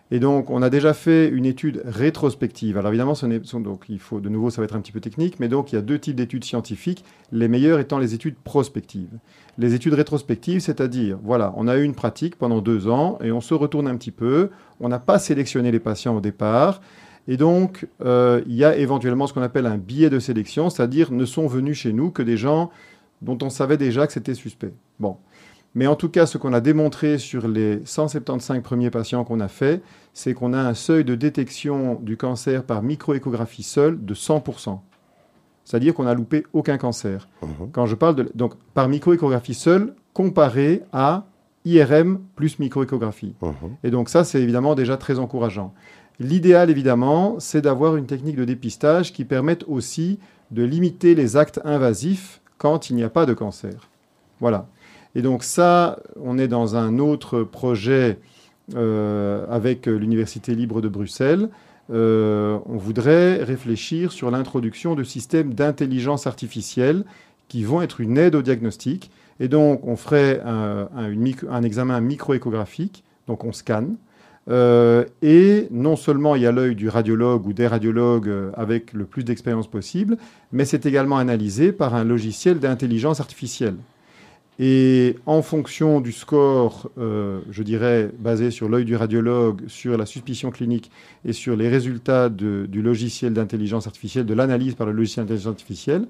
Et donc, on a déjà fait une étude rétrospective. Alors évidemment, donc, il faut, de nouveau, ça va être un petit peu technique, mais donc il y a deux types d'études scientifiques, les meilleures étant les études prospectives. Les études rétrospectives, c'est-à-dire, voilà, on a eu une pratique pendant deux ans et on se retourne un petit peu, on n'a pas sélectionné les patients au départ, et donc euh, il y a éventuellement ce qu'on appelle un biais de sélection, c'est-à-dire ne sont venus chez nous que des gens dont on savait déjà que c'était suspect. Bon. Mais en tout cas, ce qu'on a démontré sur les 175 premiers patients qu'on a fait, c'est qu'on a un seuil de détection du cancer par microéchographie seule de 100%. C'est-à-dire qu'on n'a loupé aucun cancer. Mhm. Quand je parle de donc par microéchographie seule comparé à IRM plus microéchographie. Mhm. Et donc ça, c'est évidemment déjà très encourageant. L'idéal, évidemment, c'est d'avoir une technique de dépistage qui permette aussi de limiter les actes invasifs quand il n'y a pas de cancer. Voilà. Et donc ça, on est dans un autre projet euh, avec l'Université libre de Bruxelles. Euh, on voudrait réfléchir sur l'introduction de systèmes d'intelligence artificielle qui vont être une aide au diagnostic. Et donc, on ferait un, un- une un examen microéchographique, donc on scanne. Euh, et non seulement il y a l'œil du radiologue ou des radiologues euh, avec le plus d'expérience possible, mais c'est également analysé par un logiciel d'intelligence artificielle. Et en fonction du score, euh, je dirais, basé sur l'œil du radiologue, sur la suspicion clinique et sur les résultats du logiciel d'intelligence artificielle, de l'analyse par le logiciel d'intelligence artificielle,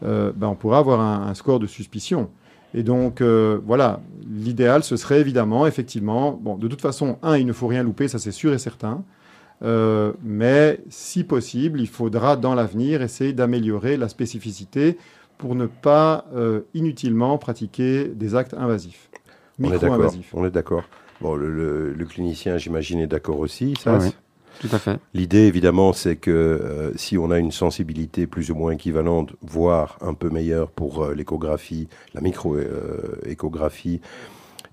ben, on pourra avoir un score de suspicion. Et donc, euh, voilà, l'idéal, ce serait évidemment, effectivement, bon, de toute façon, un, il ne faut rien louper, ça c'est sûr et certain. Euh, mais si possible, il faudra dans l'avenir essayer d'améliorer la spécificité pour ne pas euh, inutilement pratiquer des actes invasifs, On est d'accord. micro-invasifs. On est d'accord. Bon, le, le- le clinicien, j'imagine, est d'accord aussi. Ça, Oui, oui. L'idée, évidemment, c'est que euh, si on a une sensibilité plus ou moins équivalente, voire un peu meilleure pour euh, l'échographie, la micro-échographie,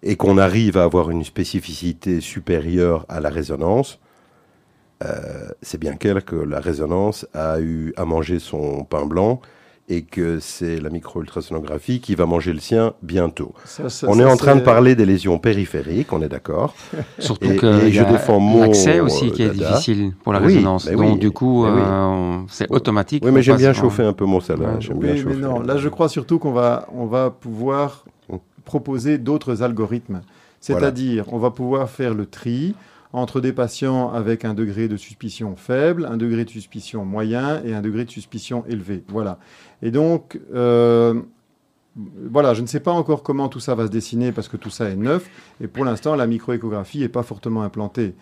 et qu'on arrive à avoir une spécificité supérieure à la résonance, euh, c'est bien clair que la résonance a eu à manger son pain blanc et que c'est la micro-ultrasonographie qui va manger le sien bientôt. Ça, ça, on ça, est en train de parler des lésions périphériques, on est d'accord. Surtout Et- que et il y je a défends mon, l'accès aussi qui est dada. difficile pour la Oui, résonance. Donc oui, du coup, oui. euh, c'est automatique. Oui, mais j'aime bien en- chauffer un peu mon salade. Ouais. j'aime bien Oui, mais chauffer. non. Là, je crois surtout qu'on va, on va pouvoir Mm. proposer d'autres algorithmes. C'est-à-dire, on va pouvoir faire le tri entre des patients avec un degré de suspicion faible, un degré de suspicion moyen et un degré de suspicion élevé. Voilà. Et donc, euh, voilà, je ne sais pas encore comment tout ça va se dessiner parce que tout ça est neuf. Et pour l'instant, la microéchographie n'est pas fortement implantée.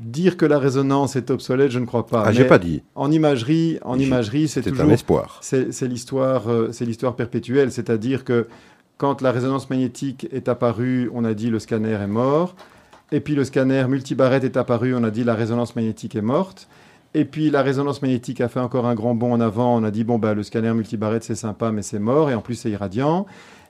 Dire que la résonance est obsolète, je ne crois pas. Ah, j'ai pas dit. En imagerie, en imagerie, c'est C'est toujours un espoir. c'est c'est l'histoire, euh, c'est l'histoire perpétuelle, c'est-à-dire que quand la résonance magnétique est apparue, on a dit le scanner est mort, et puis le scanner multibarrette est apparu, on a dit la résonance magnétique est morte, et puis la résonance magnétique a fait encore un grand bond en avant, on a dit bon bah le scanner multibarrette c'est sympa mais c'est mort et en plus c'est irradiant.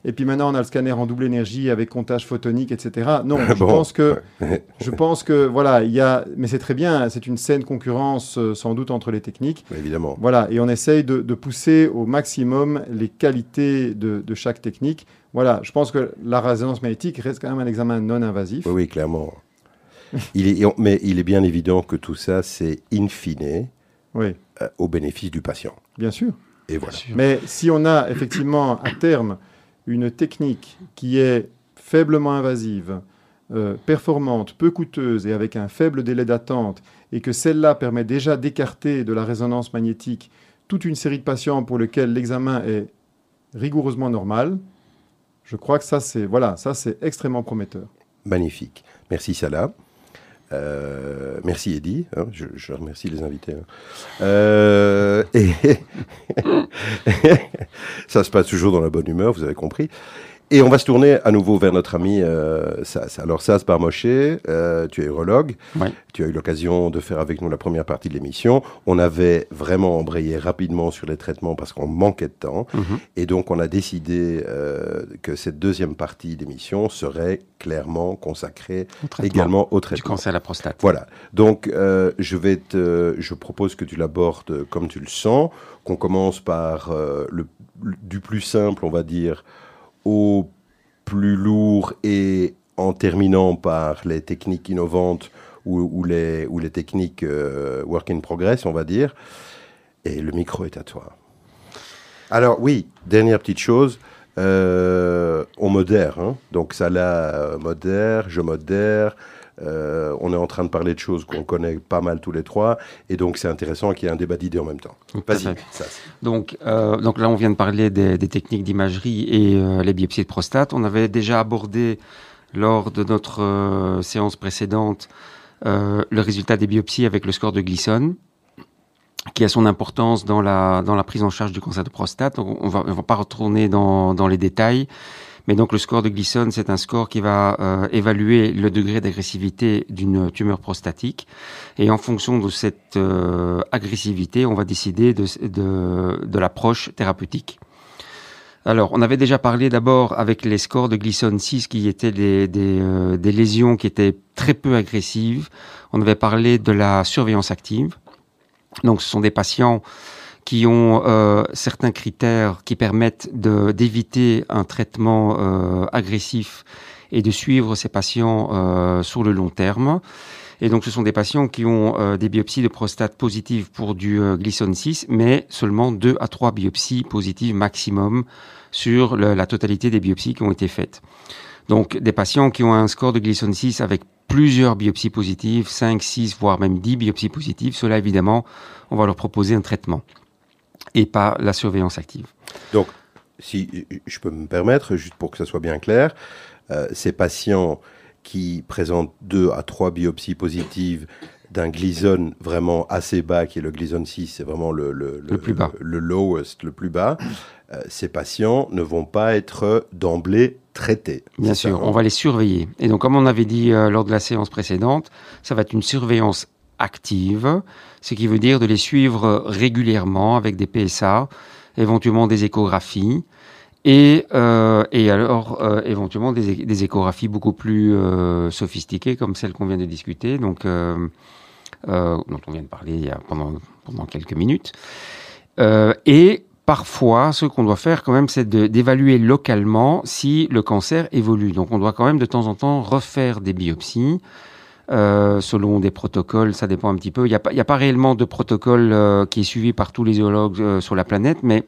Et puis maintenant on a le scanner en double énergie avec comptage photonique, etc. Non, je Bon, pense que je pense que voilà, il y a, mais c'est très bien, c'est une saine concurrence euh, sans doute entre les techniques. Évidemment. Voilà, et on essaye de, de pousser au maximum les qualités de, de chaque technique. Voilà, je pense que la résonance magnétique reste quand même un examen non invasif. Oui, oui, clairement. Il est, mais il est bien évident que tout ça, c'est in fine Oui, euh, au bénéfice du patient. bien sûr. Et voilà. Mais si on a effectivement à terme une technique qui est faiblement invasive, euh, performante, peu coûteuse et avec un faible délai d'attente, et que celle-là permet déjà d'écarter de la résonance magnétique toute une série de patients pour lesquels l'examen est rigoureusement normal, je crois que ça c'est voilà, ça c'est extrêmement prometteur. Magnifique. Merci Salah. Euh, merci Eddy. hein, je, je remercie les invités. hein. Euh, et ça se passe toujours dans la bonne humeur, vous avez compris. Et on va se tourner à nouveau vers notre ami euh, Sas. Alors Sas Barmoshe, euh, tu es urologue. Ouais. Tu as eu l'occasion de faire avec nous la première partie de l'émission. On avait vraiment embrayé rapidement sur les traitements parce qu'on manquait de temps. Mhm. Et donc, on a décidé euh, que cette deuxième partie d'émission serait clairement consacrée Au traitement également au Du traitement. cancer à la prostate. Voilà. Donc, euh, je vais te, je propose que tu l'abordes comme tu le sens, qu'on commence par euh, le- du plus simple, on va dire, au plus lourd et en terminant par les techniques innovantes ou, les techniques euh, work in progress, on va dire. Et le micro est à toi. Alors oui, dernière petite chose, euh, on modère, hein. donc ça là euh, modère, je modère. Euh, on est en train de parler de choses qu'on connaît pas mal tous les trois, et donc c'est intéressant qu'il y ait un débat d'idées en même temps. Vas-y, Donc, euh, donc là, on vient de parler des, des techniques d'imagerie et euh, les biopsies de prostate. On avait déjà abordé lors de notre séance précédente le résultat des biopsies avec le score de Gleason, qui a son importance dans la, dans la prise en charge du cancer de prostate. On va, on va pas retourner dans, dans les détails. Mais donc le score de Gleason, c'est un score qui va euh, évaluer le degré d'agressivité d'une tumeur prostatique. Et en fonction de cette euh, agressivité, on va décider de, de, de l'approche thérapeutique. Alors, on avait déjà parlé d'abord avec les scores de Gleason 6 qui étaient des, des, euh, des lésions qui étaient très peu agressives. On avait parlé de la surveillance active. Donc, ce sont des patients qui ont euh, certains critères qui permettent d'éviter un traitement euh, agressif et de suivre ces patients euh, sur le long terme. Et donc, ce sont des patients qui ont euh, des biopsies de prostate positives pour du euh, Gleason 6, mais seulement 2 à 3 biopsies positives maximum sur la totalité des biopsies qui ont été faites. Donc, des patients qui ont un score de Gleason 6 avec plusieurs biopsies positives, 5, 6, voire même 10 biopsies positives, cela évidemment, on va leur proposer un traitement et pas la surveillance active. Donc, si je peux me permettre, juste pour que ça soit bien clair, euh, ces patients qui présentent deux à trois biopsies positives d'un Gleason vraiment assez bas, qui est le Gleason 6, c'est vraiment le, le, Le plus bas. le, lowest, le plus bas, euh, ces patients ne vont pas être d'emblée traités. Bien sûr, hein on va les surveiller. Et donc, comme on avait dit euh, lors de la séance précédente, ça va être une surveillance active, ce qui veut dire de les suivre régulièrement avec des PSA, éventuellement des échographies, et, euh, et alors euh, éventuellement des, échographies beaucoup plus euh, sophistiquées comme celle qu'on vient de discuter, donc dont on vient de parler pendant, pendant quelques minutes. Et parfois, ce qu'on doit faire quand même, c'est d'évaluer localement si le cancer évolue. Donc, on doit quand même de temps en temps refaire des biopsies. Euh, selon des protocoles, ça dépend un petit peu. Il n'y a, pas- réellement de protocole euh, qui est suivi par tous les urologues euh, sur la planète, mais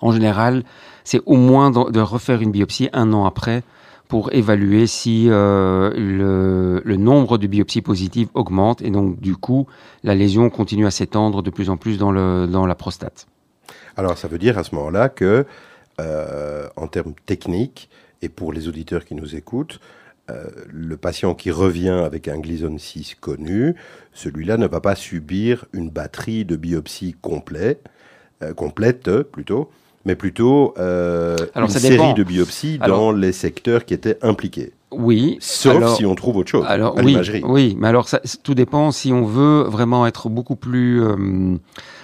en général, c'est au moins de, refaire une biopsie un an après pour évaluer si le, nombre de biopsies positives augmente et donc du coup la lésion continue à s'étendre de plus en plus dans, la prostate. Alors, ça veut dire à ce moment-là que en termes techniques et pour les auditeurs qui nous écoutent, euh, le patient qui revient avec un Gleason 6 connu, celui-là ne va pas subir une batterie de biopsie complet, euh, complète plutôt, mais plutôt euh, Alors, une série dépend. de biopsies Alors- dans les secteurs qui étaient impliqués. Oui. Sauf alors- si on trouve autre chose Alors à oui, oui, mais alors ça, tout dépend si on veut vraiment être beaucoup plus, euh,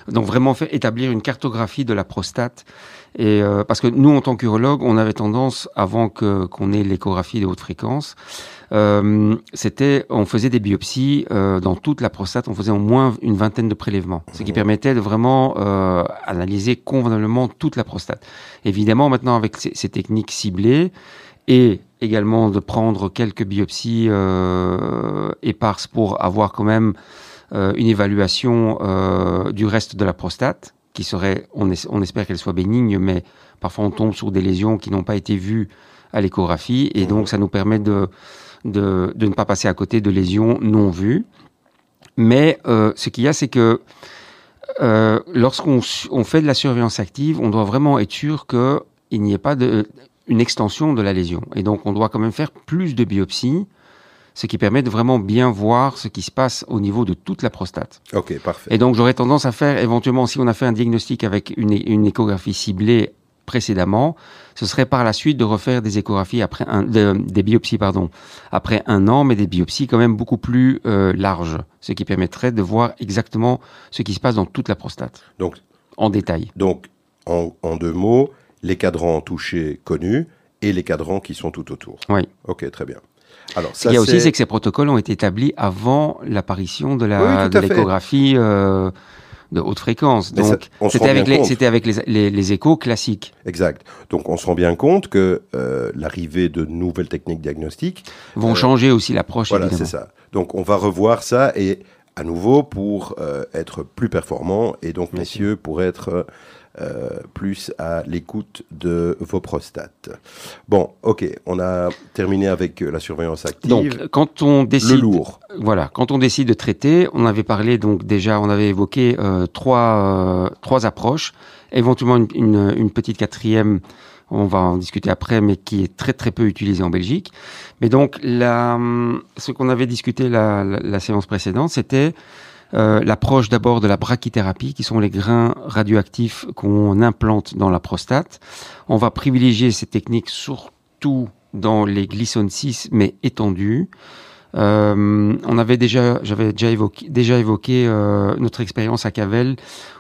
donc vraiment établir une cartographie de la prostate. Et euh, parce que nous, en tant qu'urologue, on avait tendance, avant que qu'on ait l'échographie de haute fréquence, euh, c'était, on faisait des biopsies euh, dans toute la prostate. On faisait au moins une vingtaine de prélèvements, ce qui Mhm. permettait de vraiment euh, analyser convenablement toute la prostate. Évidemment, maintenant avec ces, ces techniques ciblées et également de prendre quelques biopsies euh, éparses pour avoir quand même euh, une évaluation euh, du reste de la prostate, qui serait, on, es- on espère qu'elle soit bénigne, mais parfois on tombe sur des lésions qui n'ont pas été vues à l'échographie, et donc ça nous permet de, de, de ne pas passer à côté de lésions non vues. Mais euh, ce qu'il y a, c'est que euh, lorsqu'on on fait de la surveillance active, on doit vraiment être sûr qu'il n'y ait pas de, une extension de la lésion. Et donc, on doit quand même faire plus de biopsies, ce qui permet de vraiment bien voir ce qui se passe au niveau de toute la prostate. Ok, parfait. Et donc, j'aurais tendance à faire éventuellement, si on a fait un diagnostic avec une, échographie ciblée précédemment, ce serait par la suite de refaire des échographies après un, de- des biopsies, pardon, après un an, mais des biopsies quand même beaucoup plus euh, larges, ce qui permettrait de voir exactement ce qui se passe dans toute la prostate, Donc, en détail. donc en, en deux mots, les cadrans touchés connus et les cadrans qui sont tout autour. Oui. Ok, très bien. Alors, Ce ça, qu'il y a aussi, c'est que ces protocoles ont été établis avant l'apparition de la Oui, l'échographie euh, de haute fréquence. Mais Donc, c'était avec les, c'était avec les, les, les échos classiques. Exact. Donc, on se rend bien compte que euh, l'arrivée de nouvelles techniques diagnostiques, Vont Euh, changer aussi l'approche, voilà, c'est ça. Donc, on va revoir ça et à nouveau pour euh, être plus performant et donc, messieurs, pour être euh, plus à l'écoute de vos prostates. Bon, ok, on a terminé avec euh, la surveillance active. Donc, quand on le décide, lourd. voilà, quand on décide de traiter, on avait parlé donc déjà, on avait évoqué euh, trois euh, trois approches, éventuellement une, une, une petite quatrième. On va en discuter après, mais qui est très très peu utilisée en Belgique. Mais donc, la, ce qu'on avait discuté la, la, la séance précédente, c'était euh, l'approche d'abord de la brachythérapie, qui sont les grains radioactifs qu'on implante dans la prostate. On va privilégier ces techniques surtout dans les Gleason 6, mais étendues. Euh, on avait déjà, j'avais déjà évoqué, déjà évoqué euh, notre expérience à Cavel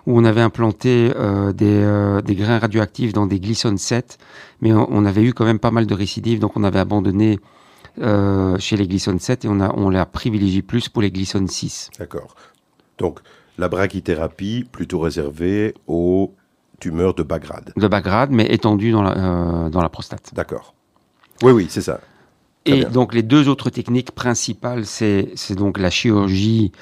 où on avait implanté euh, des, euh, des grains radioactifs dans des Gleason 7, mais on, avait eu quand même pas mal de récidives, donc on avait abandonné euh, chez les Gleason 7 et on a on l'a privilégié plus pour les Gleason 6. D'accord. Donc, la brachythérapie plutôt réservée aux tumeurs de bas grade. de bas grade, mais étendue dans la, euh, dans la prostate. D'accord. Oui, oui, c'est ça. Très Et bien. donc les deux autres techniques principales, c'est donc la chirurgie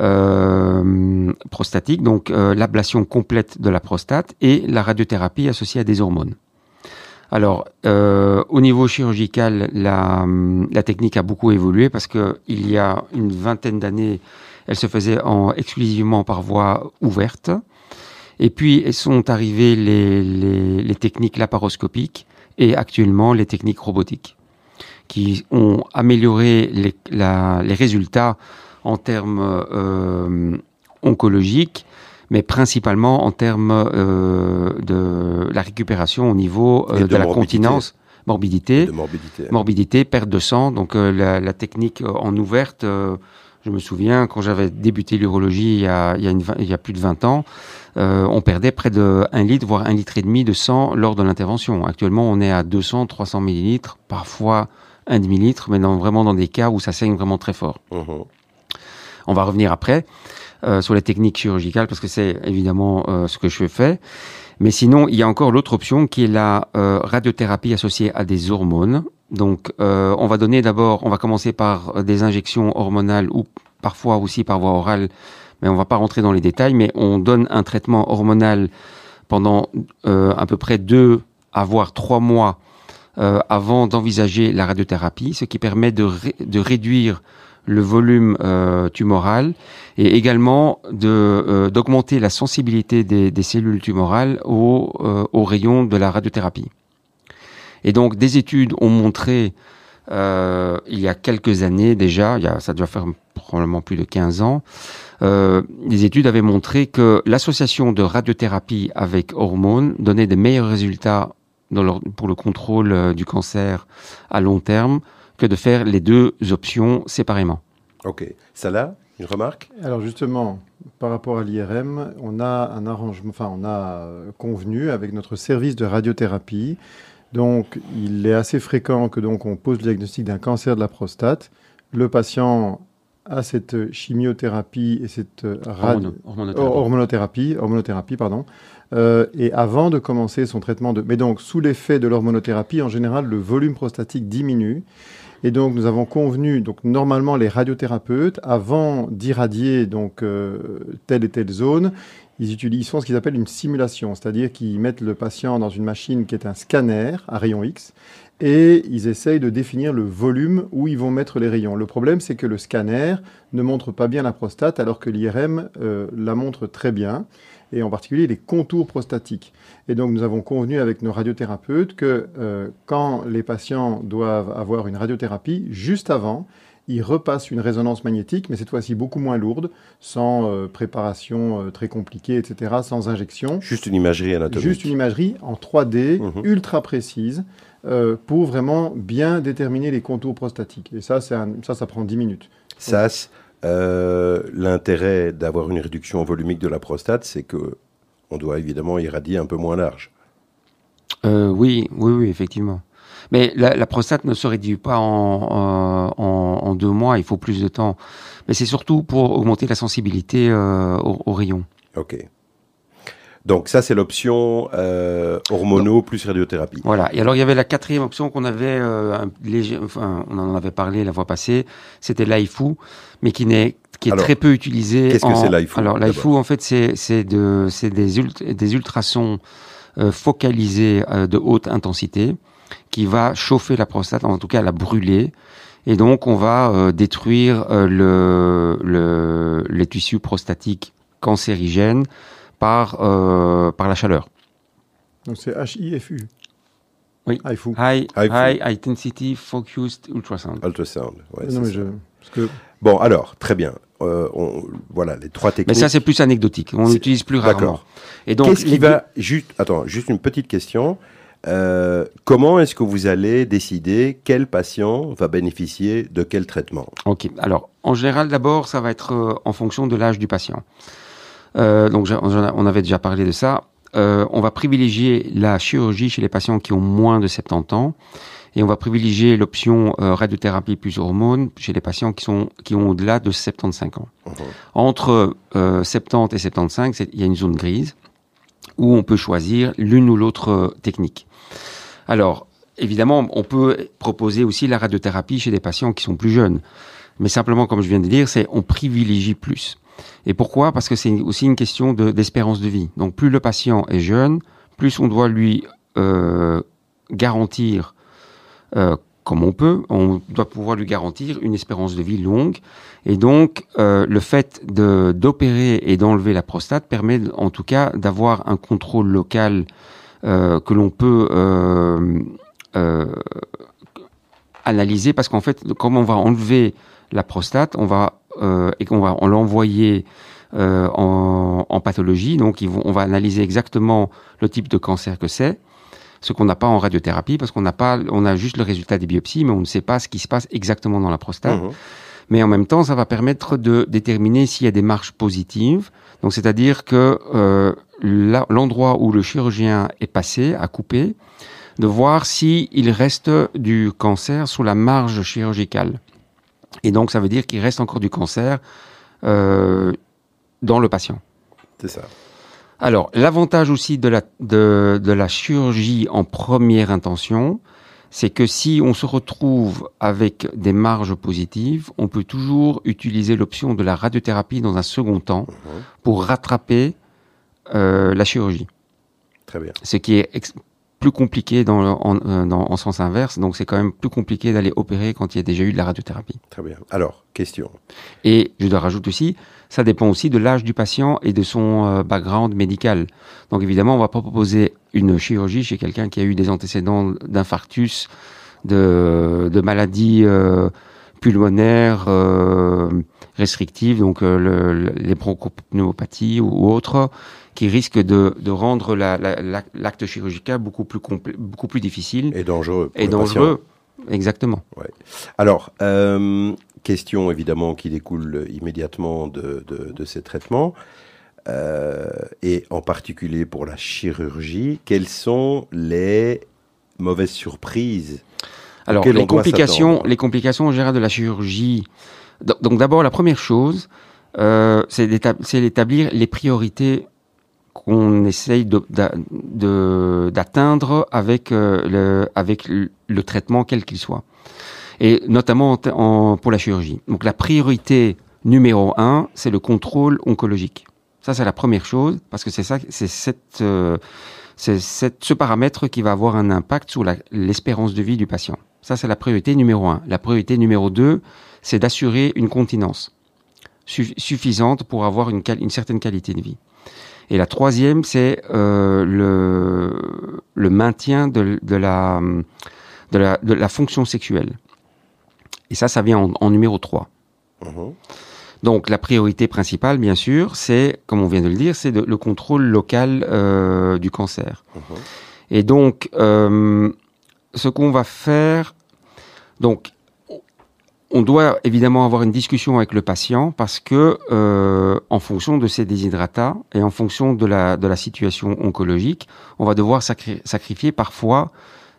euh, prostatique, donc euh, l'ablation complète de la prostate et la radiothérapie associée à des hormones. Alors, euh, au niveau chirurgical, la, la technique a beaucoup évolué parce que il y a une vingtaine d'années, elle se faisait en, exclusivement par voie ouverte. Et puis sont arrivées les, les, les techniques laparoscopiques et actuellement les techniques robotiques qui ont amélioré les, la, les résultats en termes euh, oncologiques, mais principalement en termes euh, de la récupération au niveau euh, de de, la morbidité. continence, morbidité, morbidité. morbidité, perte de sang. Donc la, la technique en ouverte, je me souviens quand j'avais débuté l'urologie il y a, il y a, une, vingt- il y a plus de 20 ans, euh, on perdait près de 1 litre, voire 1 litre et demi de sang lors de l'intervention. Actuellement, on est à 200, 300 millilitres, parfois un demi-litre, mais dans, vraiment dans des cas où ça saigne vraiment très fort. Mhm. On va revenir après euh, sur les techniques chirurgicales parce que c'est évidemment euh, ce que je fais. Mais sinon, il y a encore l'autre option qui est la euh, radiothérapie associée à des hormones. Donc, euh, on va donner d'abord, on va commencer par euh, des injections hormonales ou parfois aussi par voie orale, mais on va pas rentrer dans les détails. Mais on donne un traitement hormonal pendant euh, à peu près deux à voire trois mois avant d'envisager la radiothérapie, ce qui permet de, ré- de réduire le volume tumoral et également d'augmenter la sensibilité des, cellules tumorales aux rayons de la radiothérapie. Et donc des études ont montré euh, il y a quelques années déjà, il y a, ça doit faire probablement plus de 15 ans, euh, les études avaient montré que l'association de radiothérapie avec hormones donnait des meilleurs résultats dans leur- pour le contrôle euh, du cancer à long terme que de faire les deux options séparément. Ok. Salah, une remarque? Alors justement, par rapport à l'IRM, on a un arrangement, enfin on a convenu avec notre service de radiothérapie. Donc il est assez fréquent que donc on pose le diagnostic d'un cancer de la prostate. Le patient a cette chimiothérapie et cette euh, hormonothérapie. Hor- hormonothérapie, hormonothérapie, pardon. Euh, et avant de commencer son traitement de... Mais donc, sous l'effet de l'hormonothérapie, en général, le volume prostatique diminue. Et donc, nous avons convenu, donc normalement, les radiothérapeutes, avant d'irradier donc euh, telle et telle zone, ils utilisent font ce qu'ils appellent une simulation, c'est-à-dire qu'ils mettent le patient dans une machine qui est un scanner à rayon X et ils essayent de définir le volume où ils vont mettre les rayons. Le problème, c'est que le scanner ne montre pas bien la prostate alors que l'IRM euh, la montre très bien et en particulier les contours prostatiques. Et donc nous avons convenu avec nos radiothérapeutes que euh, quand les patients doivent avoir une radiothérapie, juste avant, ils repassent une résonance magnétique, mais cette fois-ci beaucoup moins lourde, sans euh, préparation euh, très compliquée, etc., sans injection. Juste une imagerie anatomique. Juste une imagerie en 3D, Mhm. ultra précise, euh, pour vraiment bien déterminer les contours prostatiques. Et ça, c'est un- ça, ça prend 10 minutes. SAS, euh, l'intérêt d'avoir une réduction volumique de la prostate, c'est que on doit évidemment irradier un peu moins large. Euh, oui, oui, oui, effectivement. Mais la, la prostate ne se réduit pas en, en, en deux mois, il faut plus de temps. Mais c'est surtout pour augmenter la sensibilité euh, aux, aux rayons. Ok. Donc ça, c'est l'option euh, hormonaux plus radiothérapie. Voilà. Et alors il y avait la quatrième option qu'on avait euh, un léger, enfin on en avait parlé la fois passée, c'était l'AIFU, mais qui n'est qui est Alors, très peu utilisé. qu'est-ce que c'est l'AIFU, Alors l'AIFU en fait c'est c'est de des ult- des ultrasons euh, focalisés euh, de haute intensité qui va chauffer la prostate, en tout cas la brûler. Et donc on va euh, détruire euh, le, le les tissus prostatiques cancérigènes par euh, par la chaleur. Donc c'est HIFU. Oui. HIFU. High, HIFU. high intensity focused ultrasound. Ultrasound. ouais, non, mais je... Parce que Bon, alors, très bien. Euh, on- voilà, les trois Mais techniques. ça, c'est plus anecdotique. On l'utilise plus rarement. D'accord. Et donc, Qu'est-ce qui les va juste Attends, juste une petite question. Euh, comment est-ce que vous allez décider quel patient va bénéficier de quel traitement? Ok. Alors, en général, d'abord, ça va être euh, en fonction de l'âge du patient. Euh, donc, on avait déjà parlé de ça. On va privilégier la chirurgie chez les patients qui ont moins de 70 ans. Et on va privilégier l'option radiothérapie plus hormones chez les patients qui, sont, qui ont au-delà de 75 ans. Entre euh, 70 et 75, c'est- il y a une zone grise où on peut choisir l'une ou l'autre euh, technique. Alors, évidemment, on peut proposer aussi la radiothérapie chez des patients qui sont plus jeunes. Mais simplement, comme je viens de dire, c'est on privilégie plus. Et pourquoi? Parce que c'est aussi une question de- d'espérance de, vie. Donc, plus le patient est jeune, plus on doit lui euh, garantir, euh, comme on peut, on doit pouvoir lui garantir une espérance de vie longue. Et donc, euh, le fait d'opérer et d'enlever la prostate permet, en tout cas, d'avoir un contrôle local euh, que l'on peut euh, analyser, parce qu'en fait, comme on va enlever la prostate, on va et qu'on va l'envoyer en, en pathologie, donc on va analyser exactement le type de cancer que c'est, ce qu'on n'a pas en radiothérapie, parce qu'on n'a pas, on a juste le résultat des biopsies, mais on ne sait pas ce qui se passe exactement dans la prostate. Mhm. Mais en même temps, ça va permettre de déterminer s'il y a des marches positives. Donc, c'est-à-dire que euh, l'endroit où le chirurgien est passé, a coupé, de voir s'il reste du cancer sous la marge chirurgicale. Et donc, ça veut dire qu'il reste encore du cancer euh, dans le patient. C'est ça. Alors, l'avantage aussi de la, de, de la chirurgie en première intention, c'est que si on se retrouve avec des marges positives, on peut toujours utiliser l'option de la radiothérapie dans un second temps pour rattraper euh, la chirurgie. Très bien. Ce qui est plus compliqué dans, le- en, euh, dans- en sens inverse. Donc c'est quand même plus compliqué d'aller opérer quand il y a déjà eu de la radiothérapie. Très bien. Alors, question. Et je dois rajouter aussi, ça dépend aussi de l'âge du patient et de son euh, background médical. Donc évidemment, on va pas proposer une chirurgie chez quelqu'un qui a eu des antécédents d'infarctus, de, de maladies euh, pulmonaires euh, restrictives, donc euh, le- le- les bronchopneumopathies ou, ou autres, qui risquent de, de rendre la- la- la- l'acte chirurgical beaucoup plus, complé- beaucoup plus difficile Et dangereux. pour et le patient. dangereux. Exactement. Alors, euh, question évidemment qui découle immédiatement de, de- de ces traitements, euh, et en particulier pour la chirurgie, quelles sont les mauvaises surprises Alors, les complications, les complications en général de la chirurgie. Do- Donc, d'abord, la première chose, euh, c'est d'étab- c'est d'établir les priorités qu'on essaye d'atteindre avec, euh, le, avec le traitement, quel qu'il soit. Et notamment en en- pour la chirurgie. Donc, la priorité numéro un, c'est le contrôle oncologique. Ça, c'est la première chose, parce que c'est ça, c'est cette, euh, c'est ce paramètre qui va avoir un impact sur l'espérance de vie du patient. Ça, c'est la priorité numéro un. La priorité numéro deux, c'est d'assurer une continence suffi- suffisante pour avoir une, une certaine qualité de vie. Et la troisième, c'est euh, le, le maintien de la, de, la, de la fonction sexuelle. Et ça, ça vient en, en numéro 3. Mhm. Donc la priorité principale, bien sûr, c'est, comme on vient de le dire, c'est le contrôle local euh, du cancer. Mhm. Et donc, euh, ce qu'on va faire, donc, on doit évidemment avoir une discussion avec le patient parce que, euh, en fonction de ses déshydratats et en fonction de la, de la situation oncologique, on va devoir sacri- sacrifier parfois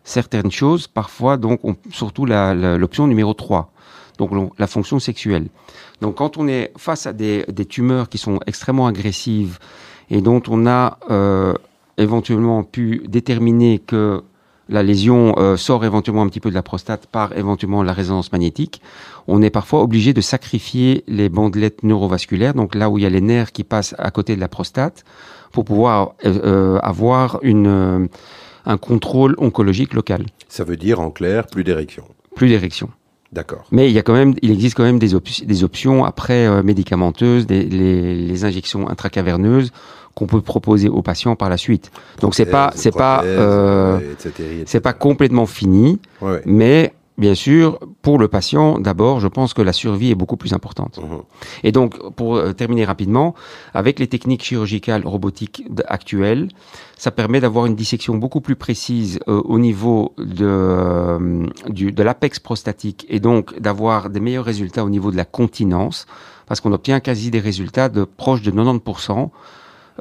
certaines choses, parfois donc on- surtout l'option numéro 3, donc la fonction sexuelle. Donc quand on est face à des, tumeurs qui sont extrêmement agressives et dont on a euh, éventuellement pu déterminer que la lésion euh, sort éventuellement un petit peu de la prostate par éventuellement la résonance magnétique, on est parfois obligé de sacrifier les bandelettes neurovasculaires, donc là où il y a les nerfs qui passent à côté de la prostate, pour pouvoir euh, avoir une, un contrôle oncologique local. Ça veut dire en clair plus d'érection. Plus d'érection. D'accord. Mais il y a quand même, il existe quand même des, op- des options après euh, médicamenteuses, des, les, les injections intracaverneuses qu'on peut proposer aux patients par la suite. Donc c'est pas, c'est pas, euh, c'est pas complètement fini, Ouais, ouais. mais bien sûr pour le patient, d'abord, je pense que la survie est beaucoup plus importante. Mhm. Et donc, pour euh, terminer rapidement, avec les techniques chirurgicales robotiques actuelles, ça permet d'avoir une dissection beaucoup plus précise euh, au niveau de, euh, du, de l'apex prostatique et donc d'avoir des meilleurs résultats au niveau de la continence, parce qu'on obtient quasi des résultats de proches de 90%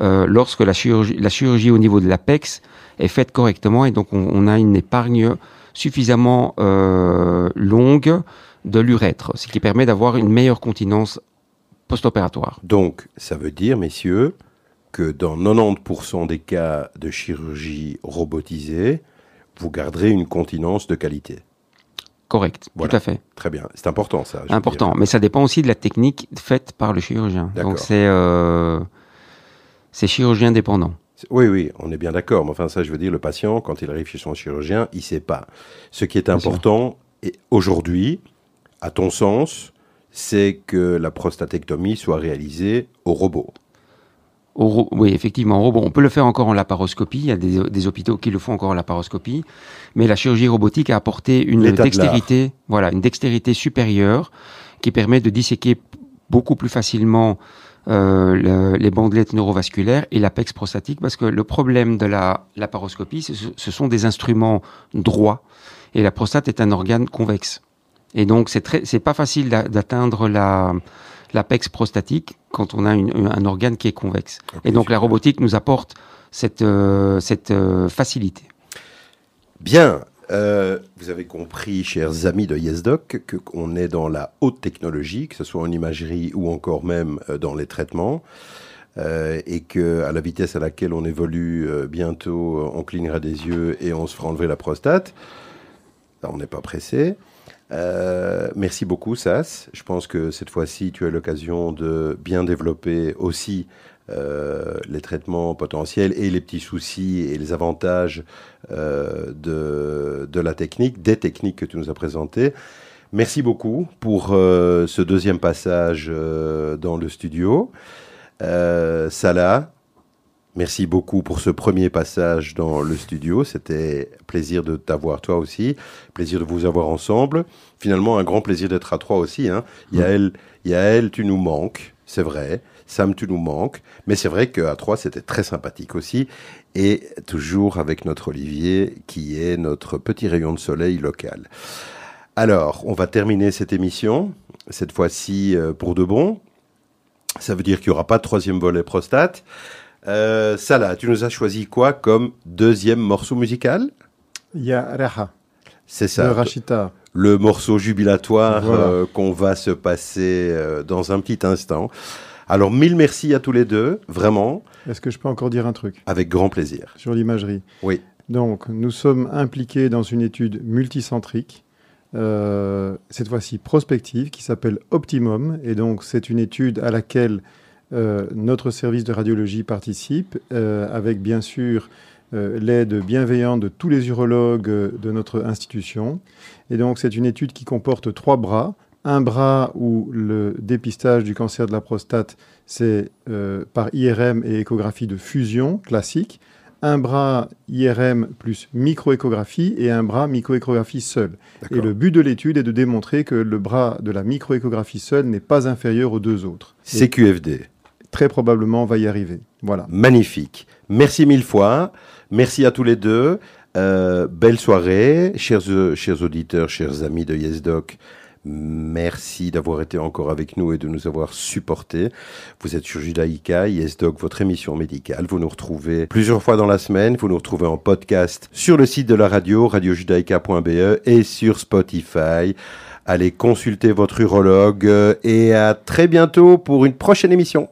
euh, lorsque la chirurgie, la chirurgie au niveau de l'apex est faite correctement et donc on, on a une épargne suffisamment euh, longue de l'urètre, ce qui permet d'avoir une meilleure continence post-opératoire. Donc, ça veut dire, messieurs, que dans 90% des cas de chirurgie robotisée, vous garderez une continence de qualité. Correct, Voilà. tout à fait. Très bien. C'est important, ça. Important. Mais ça dépend aussi de la technique faite par le chirurgien. Donc c'est euh, c'est chirurgien dépendant. Oui, oui, on est bien d'accord. Mais enfin, ça, je veux dire, le patient, quand il arrive chez son chirurgien, il ne sait pas. Ce qui est Bien important et aujourd'hui, à ton sens, c'est que la prostatectomie soit réalisée au robot. Au oui, effectivement, au robot. On peut le faire encore en laparoscopie. Il y a des, des hôpitaux qui le font encore en laparoscopie. Mais la chirurgie robotique a apporté une de dextérité, voilà, une dextérité supérieure qui permet de disséquer beaucoup plus facilement euh, le- les bandelettes neurovasculaires et l'apex prostatique parce que le problème de la laparoscopie, ce, ce sont des instruments droits et la prostate est un organe convexe. Et donc, c'est très, c'est pas facile d'a- d'atteindre la, l'apex prostatique quand on a une- un organe qui est convexe. Et donc, la robotique nous apporte cette, euh, cette euh, facilité. Bien, euh, vous avez compris, chers amis de YesDoc, qu'on est dans la haute technologie, que ce soit en imagerie ou encore même euh, dans les traitements, euh, et que à la vitesse à laquelle on évolue, bientôt on clignera des yeux et on se fera enlever la prostate. Là, on n'est pas pressé. Merci beaucoup, Sas. Je pense que cette fois-ci, tu as l'occasion de bien développer aussi les traitements potentiels et les petits soucis et les avantages euh, de, de la technique, des techniques que tu nous as présentées. Merci beaucoup pour euh, ce deuxième passage euh, dans le studio. Euh, Salah, merci beaucoup pour ce premier passage dans le studio. C'était plaisir de t'avoir toi aussi, plaisir de vous avoir ensemble. Finalement, un grand plaisir d'être à trois aussi. Hein. Yael, Yael, tu nous manques, c'est vrai. Sam, tu nous manques. Mais c'est vrai qu'à trois, c'était très sympathique aussi. Et toujours avec notre Olivier, qui est notre petit rayon de soleil local. Alors, on va terminer cette émission, cette fois-ci euh, pour de bon. Ça veut dire qu'il n'y aura pas de troisième volet prostate. Euh, Salah, tu nous as choisi quoi comme deuxième morceau musical? Il y a Reha, C'est ça, Rachita. le morceau jubilatoire Voilà. euh, qu'on va se passer euh, dans un petit instant. Alors, mille merci à tous les deux, vraiment, Est-ce que je peux encore dire un truc? Avec grand plaisir. sur l'imagerie Oui. Donc, nous sommes impliqués dans une étude multicentrique, euh, cette fois-ci prospective, qui s'appelle Optimum. Et donc, c'est une étude à laquelle euh, notre service de radiologie participe, euh, avec bien sûr l'aide bienveillante de tous les urologues de notre institution. Et donc, c'est une étude qui comporte trois bras. Un bras où le dépistage du cancer de la prostate, c'est euh, par IRM et échographie de fusion classique un bras IRM plus microéchographie et un bras microéchographie seul. Et le but de l'étude est de démontrer que le bras de la microéchographie seul n'est pas inférieur aux deux autres. CQFD. très probablement on va y arriver. Voilà. Magnifique. Merci mille fois. Merci à tous les deux. Euh, belle soirée, chers, euh, chers auditeurs, chers amis de YesDoc. Merci d'avoir été encore avec nous et de nous avoir supportés. Vous êtes sur Judaïka, YesDoc, votre émission médicale. Vous nous retrouvez plusieurs fois dans la semaine. Vous nous retrouvez en podcast sur le site de la radio, radiojudaïka.be et sur Spotify. Allez consulter votre urologue et à très bientôt pour une prochaine émission.